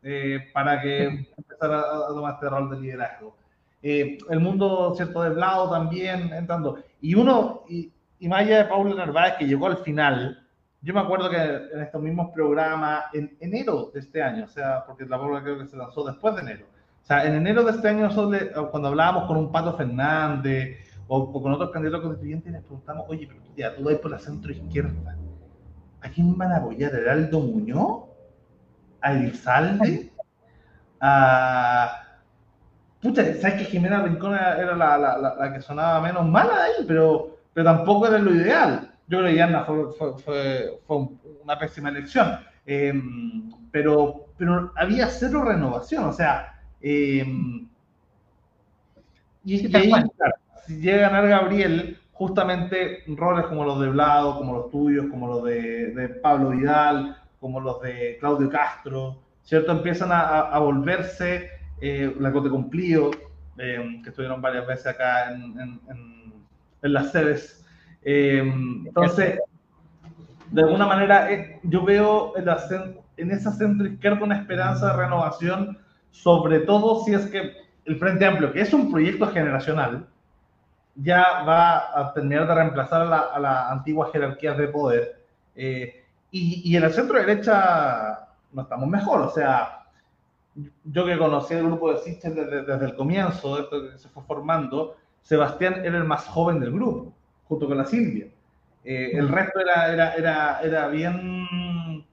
eh, para que empezara a, tomar este rol de liderazgo. Eh, el mundo, cierto, de lado también entrando. Y uno, y, y más allá de Paula Narváez, que llegó al final, yo me acuerdo que en estos mismos programas, en enero de este año, o sea, porque la Paula creo que se lanzó después de enero, o sea, en enero de este año, cuando hablábamos con un Pato Fernández o, con otros candidatos constituyentes, les preguntamos, oye, pero ya, tú vas por la centro izquierda. ¿A quién van a apoyar? ¿A Heraldo Muñoz? ¿A Elizalde? ¿A...? Pucha, ¿sabes que Jimena Rincón era la, la, la, que sonaba menos mala ahí? Pero, pero tampoco era lo ideal. Yo creo que Yana fue, fue, fue, una pésima elección. Em, pero, pero había cero renovación. O sea, em, y, y ahí, si llega a ganar Gabriel, justamente roles como los de Blado, como los tuyos, como los de, Pablo Vidal, como los de Claudio Castro, ¿cierto? Empiezan a, volverse eh, la Cote Cumplido, eh, que estuvieron varias veces acá en, las sedes. Eh, entonces, de alguna manera, yo veo en, la, en esa centro izquierda una esperanza de renovación, sobre todo si es que el Frente Amplio, que es un proyecto generacional, ya va a terminar de reemplazar a las la antiguas jerarquías de poder. Eh, y, y, en el centro derecha no estamos mejor. O sea, yo que conocí el grupo de Siches desde, desde, el comienzo, esto que se fue formando, Sebastián era el más joven del grupo, junto con la Silvia. Eh, el resto era, era, era, era bien,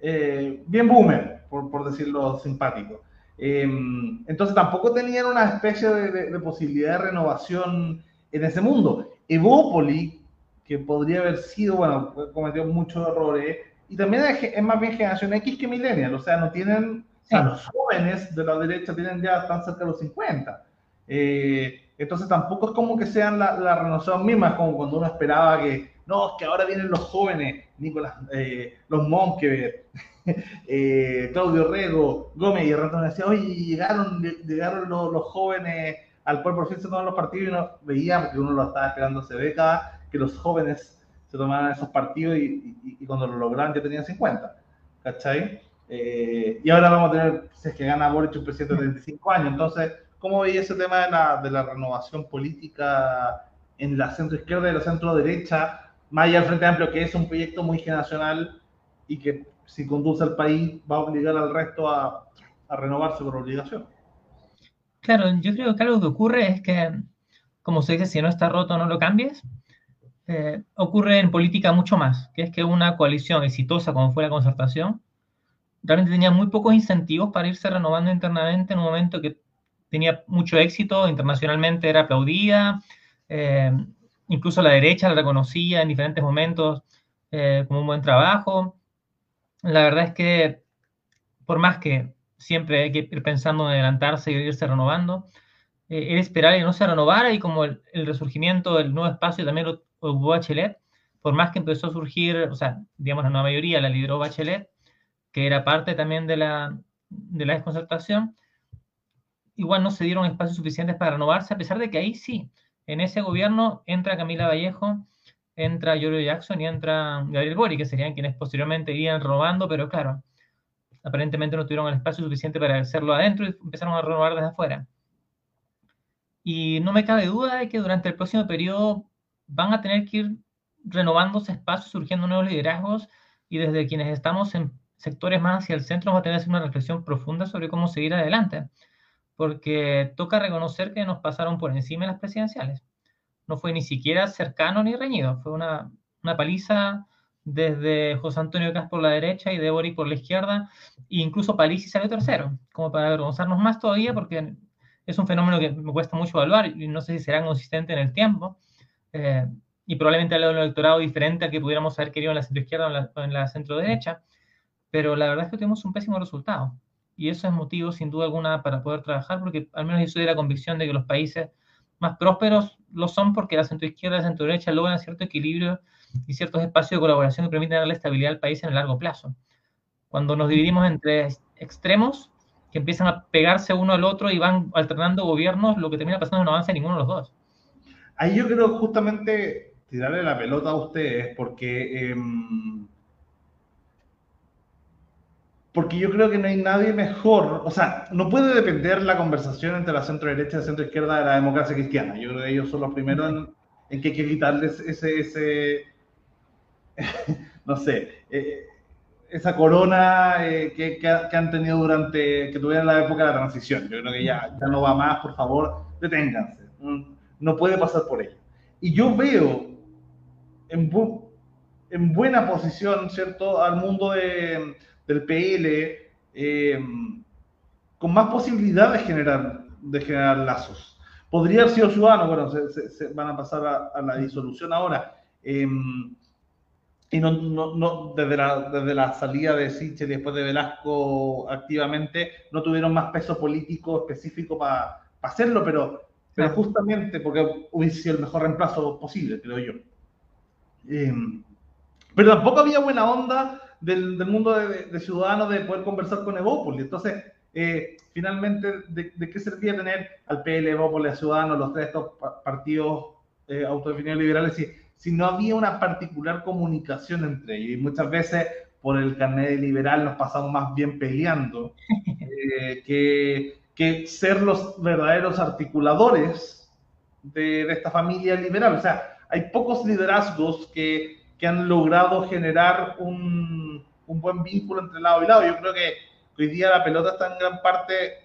eh, bien boomer, por, por decirlo simpático. entonces tampoco tenían una especie de, de, de posibilidad de renovación en ese mundo. Evópoli, que podría haber sido, bueno, cometió muchos errores, y también es, más bien generación X que millennial, o sea, no tienen, o sea, los jóvenes de la derecha tienen ya, están cerca de los 50. Eh, entonces tampoco es como que sean la, la renovación misma, como cuando uno esperaba que, no, es que ahora vienen los jóvenes, Nicolás, eh, los Monkever, eh, Claudio Rego, Gómez, y de repente decía, oye, llegaron, llegaron los, los jóvenes al cual por fin se toman los partidos y uno veía, porque uno lo estaba esperando hace décadas, que los jóvenes se tomaran esos partidos y, cuando lo lograron ya tenían 50, ¿cachai? Eh, y ahora vamos a tener, si es que gana Boric, un presidente de 35 años. Entonces, ¿cómo veía ese tema de la, de la renovación política en la centro izquierda y la centro derecha, más allá del Frente Amplio, que es un proyecto muy generacional y que si conduce al país va a obligar al resto a, a renovarse por obligación? Claro, yo creo que algo que ocurre es que, como se dice, si no está roto, no lo cambies. Eh, ocurre en política mucho más, que es que una coalición exitosa como fue la concertación, realmente tenía muy pocos incentivos para irse renovando internamente en un momento que tenía mucho éxito, internacionalmente era aplaudida, eh, incluso la derecha la reconocía en diferentes momentos eh, como un buen trabajo. La verdad es que por más que siempre hay que ir pensando en adelantarse y irse renovando. Eh, era esperar que no se renovara y como el, resurgimiento del nuevo espacio también lo hubo Bachelet, por más que empezó a surgir, o sea, digamos, la mayoría la lideró Bachelet, que era parte también de la, de la desconcertación, igual no se dieron espacios suficientes para renovarse, a pesar de que ahí sí, en ese gobierno entra Camila Vallejo, entra Giorgio Jackson y entra Gabriel Bori, que serían quienes posteriormente irían renovando, pero claro, aparentemente no tuvieron el espacio suficiente para hacerlo adentro y empezaron a renovar desde afuera. Y no me cabe duda de que durante el próximo periodo van a tener que ir renovándose espacios, surgiendo nuevos liderazgos y desde quienes estamos en, sectores más hacia el centro vamos a tener que hacer una reflexión profunda sobre cómo seguir adelante, porque toca reconocer que nos pasaron por encima las presidenciales. No fue ni siquiera cercano ni reñido, fue una, una paliza desde José Antonio Cas por la derecha y de Boric por la izquierda, e incluso Palisi salió tercero, como para avergonzarnos más todavía, porque es un fenómeno que me cuesta mucho evaluar y no sé si será consistente en el tiempo. Eh, y probablemente haya un electorado diferente al que pudiéramos haber querido en la centroizquierda o en la, centro derecha, pero la verdad es que tenemos un pésimo resultado. Y eso es motivo, sin duda alguna, para poder trabajar, porque al menos yo soy de la convicción de que los países más prósperos lo son porque la centroizquierda y la centroderecha logran cierto equilibrio y ciertos espacios de colaboración que permiten darle estabilidad al país en el largo plazo. Cuando nos dividimos entre extremos que empiezan a pegarse uno al otro y van alternando gobiernos, lo que termina pasando es que no avanza ninguno de los dos. Ahí yo creo justamente tirarle la pelota a ustedes porque... Em, porque yo creo que no hay nadie mejor, o sea, no puede depender la conversación entre la centro derecha y la centro izquierda de la democracia cristiana. Yo creo que ellos son los primeros en, que hay que quitarles ese, ese no sé, eh, esa corona eh, que, que, han tenido durante, que tuvieron la época de la transición. Yo creo que ya, ya no va más, por favor, deténganse. No puede pasar por ello. Y yo veo en, en buena posición, ¿cierto?, al mundo de, del PL, eh, con más posibilidad de generar, de generar lazos. Podría haber sido ciudadano, bueno, se, van a pasar a, la disolución ahora. Em, y no, no, no desde, la, desde, la, salida de Sichel y después de Velasco activamente, no tuvieron más peso político específico para hacerlo, pero, pero justamente porque hubiese sido el mejor reemplazo posible, creo yo. Eh, pero tampoco había buena onda del, del mundo de, de, ciudadanos de poder conversar con Evópolis. Entonces, eh, finalmente, ¿de, ¿de, qué servía tener al PL, Evópolis, a Ciudadanos, los tres estos partidos eh, autodefinidos liberales, si, si no había una particular comunicación entre ellos? Y muchas veces por el carnet liberal nos pasamos más bien peleando eh, que, que, ser los verdaderos articuladores de, de esta familia liberal. O sea, hay pocos liderazgos que, que han logrado generar un, un, buen vínculo entre lado y lado. Yo creo que hoy día la pelota está en gran parte,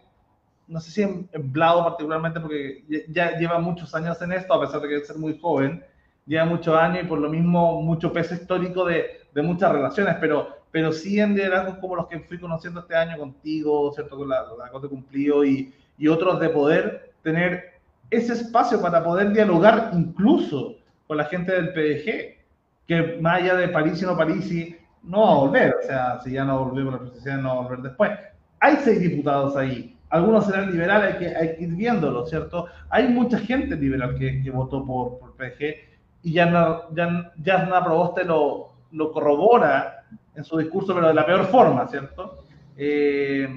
no sé si en, en Blado particularmente, porque ya lleva muchos años en esto, a pesar de que ser muy joven, lleva muchos años y por lo mismo mucho peso histórico de, de muchas relaciones, pero, pero sí en liderazgos como los que fui conociendo este año contigo, ¿cierto? Con la, la Cote Cumplido y, y otros de poder tener ese espacio para poder dialogar incluso con la gente del PDG, que más allá de París y no París, no va a volver, o sea, si ya no volvemos la presidencia, no va a volver después. Hay seis diputados ahí, algunos serán liberales, hay que, hay que ir viéndolo, ¿cierto? Hay mucha gente liberal que, que votó por, por PDG y ya no, ya, ya Proboste lo, lo corrobora en su discurso, pero de la peor forma, ¿cierto? Eh,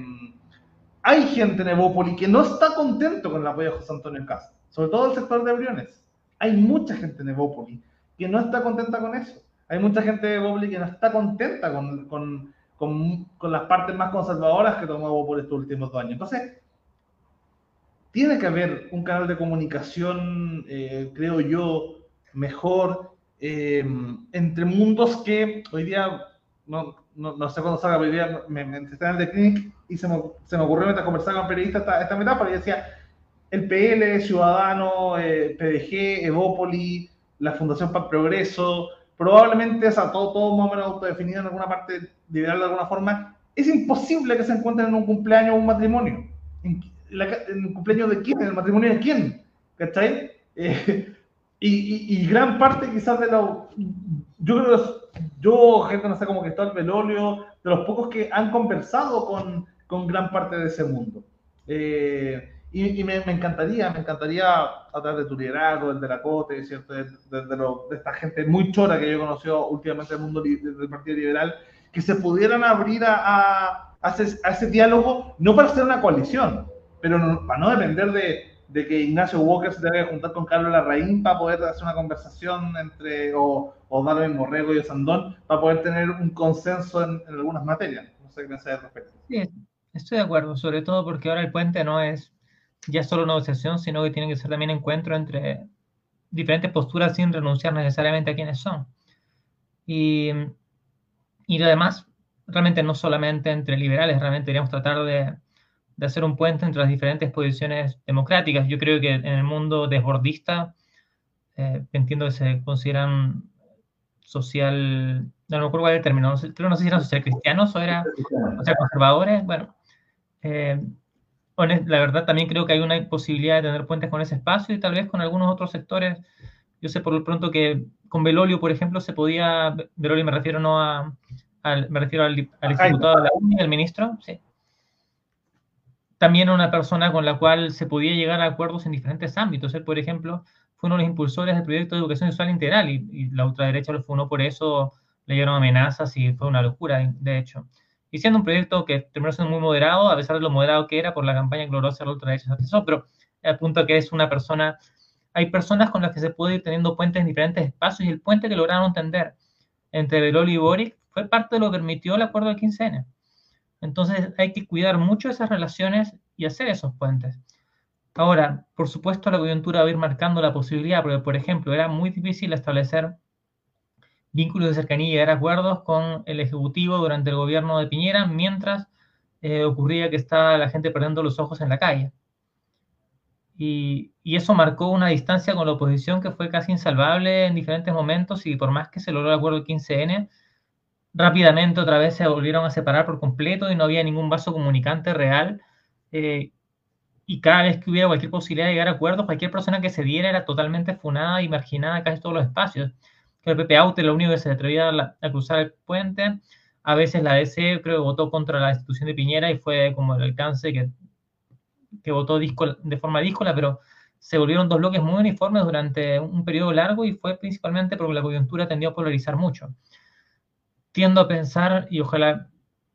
hay gente en Evópoli que no está contento con el apoyo de José Antonio Castro, sobre todo el sector de Briones. Hay mucha gente en Evópoli que no está contenta con eso. Hay mucha gente de Evópoli que no está contenta con, con, con, con, las partes más conservadoras que tomó Evópoli estos últimos dos años. Entonces, tiene que haber un canal de comunicación, eh, creo yo, mejor eh, entre mundos que hoy día, no, no, no sé cuándo salga, pero hoy día me, me en el de Clinic y se me, se me ocurrió mientras conversaba con periodistas esta, esta metáfora y decía, el PL, Ciudadano, eh, PDG, Evópoli, la Fundación para el Progreso, probablemente, o sea, todo, todo más o menos autodefinido en alguna parte liberal de alguna forma, es imposible que se encuentren en un cumpleaños o un matrimonio. ¿En, la, en, el cumpleaños de quién? ¿En el matrimonio de quién? ¿Cachai? Eh, y, y, gran parte quizás de los... Yo creo que yo, gente, no sé, como el velolio, de los pocos que han conversado con, con gran parte de ese mundo. Eh, y, y me, me, encantaría, me encantaría a través de tu liderazgo, el de la Cote, ¿cierto? De, de, de, lo, de, esta gente muy chora que yo he conocido últimamente del mundo del Partido Liberal, que se pudieran abrir a, a, a, ese, a ese, diálogo, no para hacer una coalición, pero no, para no depender de, de que Ignacio Walker se tenga que juntar con Carlos Larraín para poder hacer una conversación entre, o, o Darwin Morrego y Sandón, para poder tener un consenso en, en algunas materias. No sé qué al respecto. Sí, estoy de acuerdo, sobre todo porque ahora el puente no es ya solo negociación, sino que tiene que ser también encuentro entre diferentes posturas sin renunciar necesariamente a quienes son. Y, y además, realmente no solamente entre liberales, realmente deberíamos tratar de, de hacer un puente entre las diferentes posiciones democráticas. Yo creo que en el mundo desbordista, eh, entiendo que se consideran social, no me acuerdo cuál es el término, no sé, no sé si eran social cristianos o eran social conservadores, bueno, eh, la verdad también creo que hay una posibilidad de tener puentes con ese espacio y tal vez con algunos otros sectores. Yo sé por lo pronto que con Belolio, por ejemplo, se podía, Belolio me refiero no a, al, me refiero al, al diputado de la UNI, el ministro, sí. También una persona con la cual se podía llegar a acuerdos en diferentes ámbitos. Él, por ejemplo, fue uno de los impulsores del proyecto de educación sexual integral y, y la ultraderecha lo funó por eso, le dieron amenazas y fue una locura, de hecho y siendo un proyecto que terminó siendo muy moderado, a pesar de lo moderado que era por la campaña gloriosa de la ultraderecha, pero el punto que es una persona, hay personas con las que se puede ir teniendo puentes en diferentes espacios y el puente que lograron tender entre Beloli y Boric fue parte de lo que permitió el acuerdo del 15N. Entonces hay que cuidar mucho esas relaciones y hacer esos puentes. Ahora, por supuesto, la coyuntura va a ir marcando la posibilidad, porque, por ejemplo, era muy difícil establecer vínculos de cercanía y llegar acuerdos con el Ejecutivo durante el gobierno de Piñera, mientras eh, ocurría que estaba la gente perdiendo los ojos en la calle. Y, y, eso marcó una distancia con la oposición que fue casi insalvable en diferentes momentos y por más que se logró el acuerdo del 15N, rápidamente otra vez se volvieron a separar por completo y no había ningún vaso comunicante real. Eh, y cada vez que hubiera cualquier posibilidad de llegar a acuerdos, cualquier persona que se diera era totalmente funada y marginada casi todos los espacios el PP Aute lo único que se atrevía a, cruzar el puente. A veces la DC creo que votó contra la institución de Piñera y fue como el alcance que, que votó de forma díscola, pero se volvieron dos bloques muy uniformes durante un periodo largo y fue principalmente porque la coyuntura tendió a polarizar mucho. Tiendo a pensar, y ojalá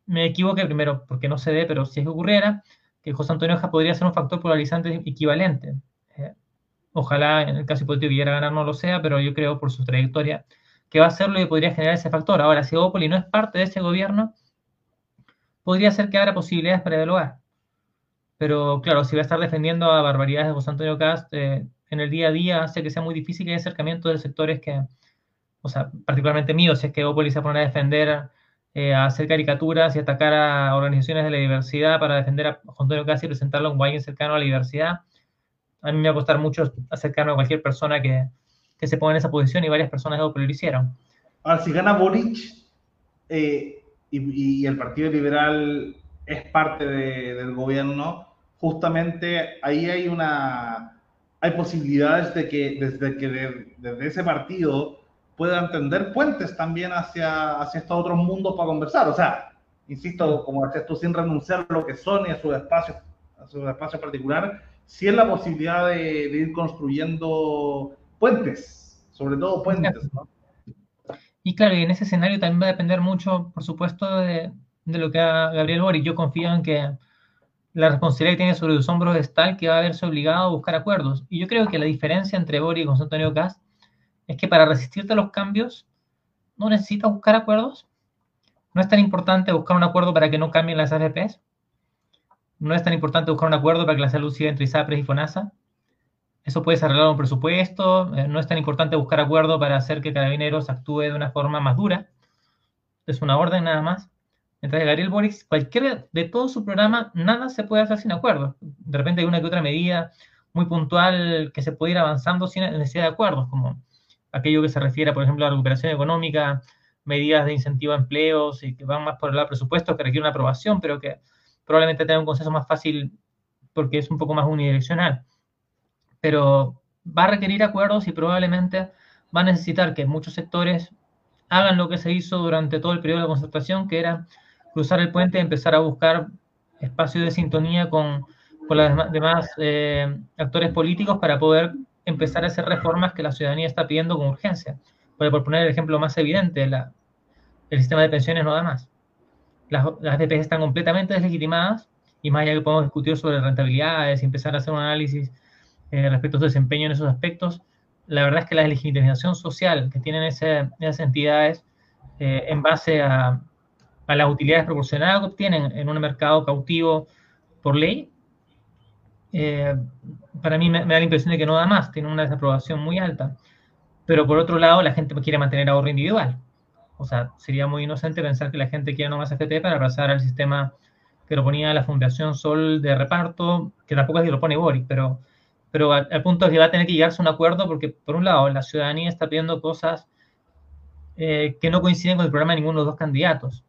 me equivoque primero porque no se dé, pero si es que ocurriera, que José Antonio Hoja podría ser un factor polarizante equivalente. Ojalá en el caso hipotético que quiera ganar no lo sea, pero yo creo por su trayectoria que va a serlo y podría generar ese factor. Ahora, si Opoli no es parte de ese gobierno, podría ser que abra posibilidades para dialogar. Pero claro, si va a estar defendiendo a barbaridades de José Antonio Cast eh, en el día a día, hace que sea muy difícil que haya acercamiento de sectores que, o sea, particularmente míos, si es que Opoli se pone a defender, eh, a hacer caricaturas y atacar a organizaciones de la diversidad para defender a Antonio Cast y presentarlo como alguien cercano a la diversidad a mí me va a costar mucho acercarme a cualquier persona que, que se ponga en esa posición y varias personas lo hicieron. Ahora, si gana Boric eh, y, y, el Partido Liberal es parte de, del gobierno, justamente ahí hay una hay posibilidades de que desde que desde ese partido puedan tender puentes también hacia, hacia estos otros mundos para conversar. O sea, insisto, como decías tú, sin renunciar a lo que son y a su espacio, a su espacio particular, si es la posibilidad de, ir construyendo puentes, sobre todo puentes. Y claro, en ese escenario también va a depender mucho, por supuesto, de, de lo que haga Gabriel Boric. Yo confío en que la responsabilidad que tiene sobre sus hombros es tal que va a verse obligado a buscar acuerdos. Y yo creo que la diferencia entre Boric y José Antonio es que para resistirte a los cambios no necesitas buscar acuerdos. No es tan importante buscar un acuerdo para que no cambien las AFPs no es tan importante buscar un acuerdo para que la salud siga entre ISAPRES y FONASA. Eso puede ser arreglado en un presupuesto. Eh, no es tan importante buscar acuerdo para hacer que Carabineros actúe de una forma más dura. Es una orden nada más. Mientras Gabriel Boric, cualquier de todo su programa, nada se puede hacer sin acuerdo. De repente hay una que otra medida muy puntual que se puede ir avanzando sin necesidad de acuerdos, como aquello que se refiere, por ejemplo, a la recuperación económica, medidas de incentivo a empleos y que van más por el lado presupuesto, que requieren una aprobación, pero que probablemente tenga un consenso más fácil porque es un poco más unidireccional. Pero va a requerir acuerdos y probablemente va a necesitar que muchos sectores hagan lo que se hizo durante todo el periodo de concertación, que era cruzar el puente y empezar a buscar espacios de sintonía con, con los demás eh, actores políticos para poder empezar a hacer reformas que la ciudadanía está pidiendo con urgencia. Por, poner el ejemplo más evidente, el sistema de pensiones no da más las, las están completamente deslegitimadas y más allá que podemos discutir sobre rentabilidades y empezar a hacer un análisis eh, respecto a su desempeño en esos aspectos, la verdad es que la legitimación social que tienen esas entidades eh, en base a, las utilidades proporcionadas que obtienen en un mercado cautivo por ley, eh, para mí me, da la impresión de que no da más, tiene una desaprobación muy alta. Pero por otro lado, la gente quiere mantener ahorro individual O sea, sería muy inocente pensar que la gente quiere nomás FT para pasar al sistema que lo ponía la Fundación Sol de reparto, que tampoco es que lo pone Boric, pero, pero al, punto es que va a tener que llegarse a un acuerdo porque, por un lado, la ciudadanía está pidiendo cosas eh, que no coinciden con el programa de ninguno de los dos candidatos.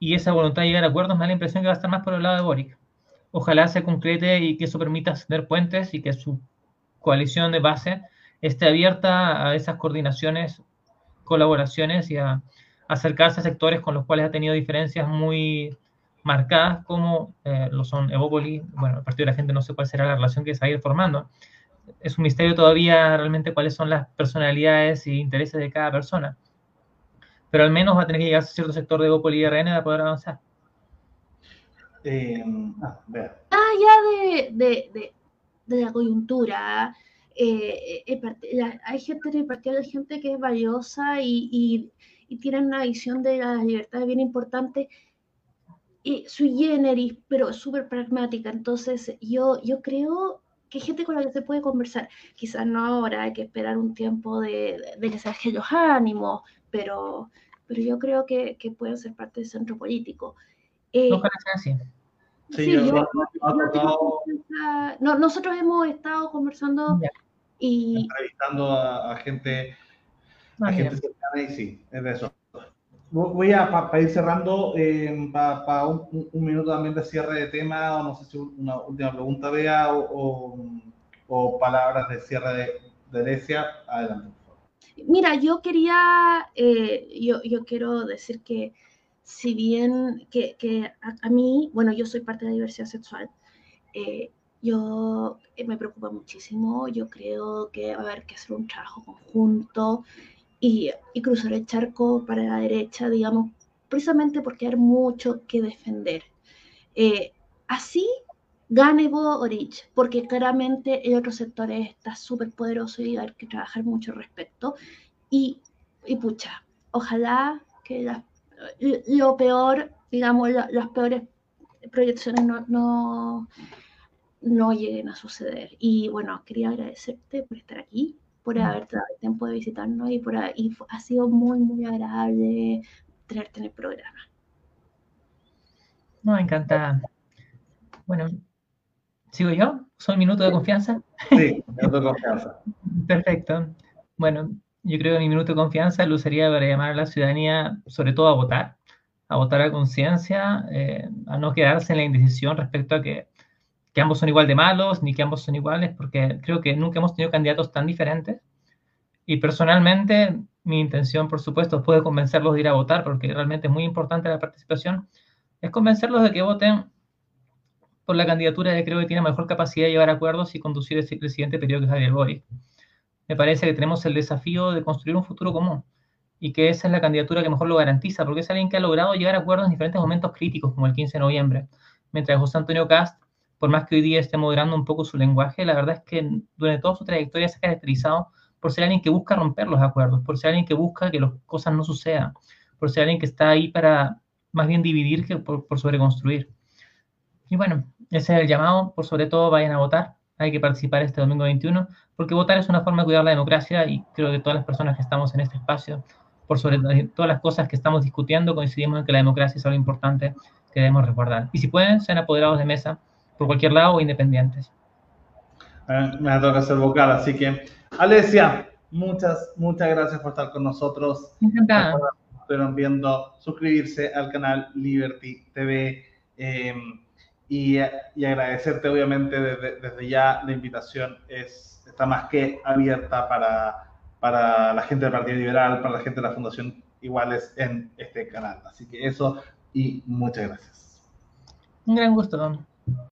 Y esa voluntad de llegar a acuerdos me da la impresión que va a estar más por el lado de Boric. Ojalá se concrete y que eso permita ascender puentes y que su coalición de base esté abierta a esas coordinaciones, colaboraciones y a acercarse a sectores con los cuales ha tenido diferencias muy marcadas, como eh, lo son Evópoli. Bueno, el Partido de la Gente no sé cuál será la relación que se va a ir formando. Es un misterio todavía realmente cuáles son las personalidades e intereses de cada persona. Pero al menos va a tener que llegar a cierto sector de Evópoli y RN para poder avanzar. Eh, ah, ya de, de, de, la coyuntura, eh, hay gente en el partido, hay gente que es valiosa y, y, y tienen una visión de la libertad bien importante y sui generis, pero súper pragmática. Entonces, yo, yo creo que hay gente con la que se puede conversar. Quizás no ahora, hay que esperar un tiempo de, de bajen los ánimos, pero, pero yo creo que, que pueden ser parte del centro político. Eh, no así. Sí, yo, no, nosotros hemos estado conversando y entrevistando a, gente, a gente cercana y sí, es de eso. Voy a, para ir cerrando, eh, para un, minuto también de cierre de tema, no sé si una última pregunta, vea o, o, palabras de cierre de, de Decia, adelante. Mira, yo quería, eh, yo, yo quiero decir que si bien que, que a, mí, bueno, yo soy parte de la diversidad sexual, eh, yo eh, me preocupa muchísimo, yo creo que va a haber que hacer un trabajo conjunto y, y cruzar el charco para la derecha, digamos, precisamente porque hay mucho que defender. Eh, así gane Boric, porque claramente el otro sector está súper poderoso y hay que trabajar mucho al respecto. Y, y pucha, ojalá que las lo peor, digamos, las peores proyecciones no, no, lleguen a suceder. Y bueno, quería agradecerte por estar aquí, por mm. haber dado el tiempo de visitarnos y, por, y ha sido muy, muy agradable tenerte en el programa. No, encantada. Bueno, ¿sigo yo? ¿Soy minuto de confianza? Sí, minuto de confianza. Perfecto. Bueno, yo creo que mi minuto de confianza lo usaría para llamar a la ciudadanía, sobre todo a votar, a votar a conciencia, eh, a no quedarse en la indecisión respecto a que, que, ambos son igual de malos, ni que ambos son iguales, porque creo que nunca hemos tenido candidatos tan diferentes. Y personalmente, mi intención, por supuesto, después de convencerlos de ir a votar, porque realmente es muy importante la participación, es convencerlos de que voten por la candidatura que creo que tiene mejor capacidad de llevar acuerdos y conducir el siguiente periodo que es Javier Boric me parece que tenemos el desafío de construir un futuro común y que esa es la candidatura que mejor lo garantiza, porque es alguien que ha logrado llegar a acuerdos en diferentes momentos críticos, como el 15 de noviembre, mientras José Antonio Cast, por más que hoy día esté moderando un poco su lenguaje, la verdad es que durante toda su trayectoria se ha caracterizado por ser alguien que busca romper los acuerdos, por ser alguien que busca que las cosas no sucedan, por ser alguien que está ahí para más bien dividir que por, por sobreconstruir. Y bueno, ese es el llamado, por sobre todo vayan a votar, hay que participar este domingo 21, porque votar es una forma de cuidar la democracia y creo que todas las personas que estamos en este espacio, por sobre todas las cosas que estamos discutiendo, coincidimos en que la democracia es algo importante que debemos resguardar. Y si pueden, sean apoderados de mesa por cualquier lado o independientes. Eh, me ha tocado ser vocal, así que, Alesia, muchas, muchas gracias por estar con nosotros. Encantada. Estuvieron viendo, suscribirse al canal Liberty TV. Eh, y, agradecerte obviamente desde, ya la invitación es, está más que abierta para, para la gente del Partido Liberal, para la gente de la Fundación Iguales en este canal. Así que eso y muchas gracias. Un gran gusto, Don.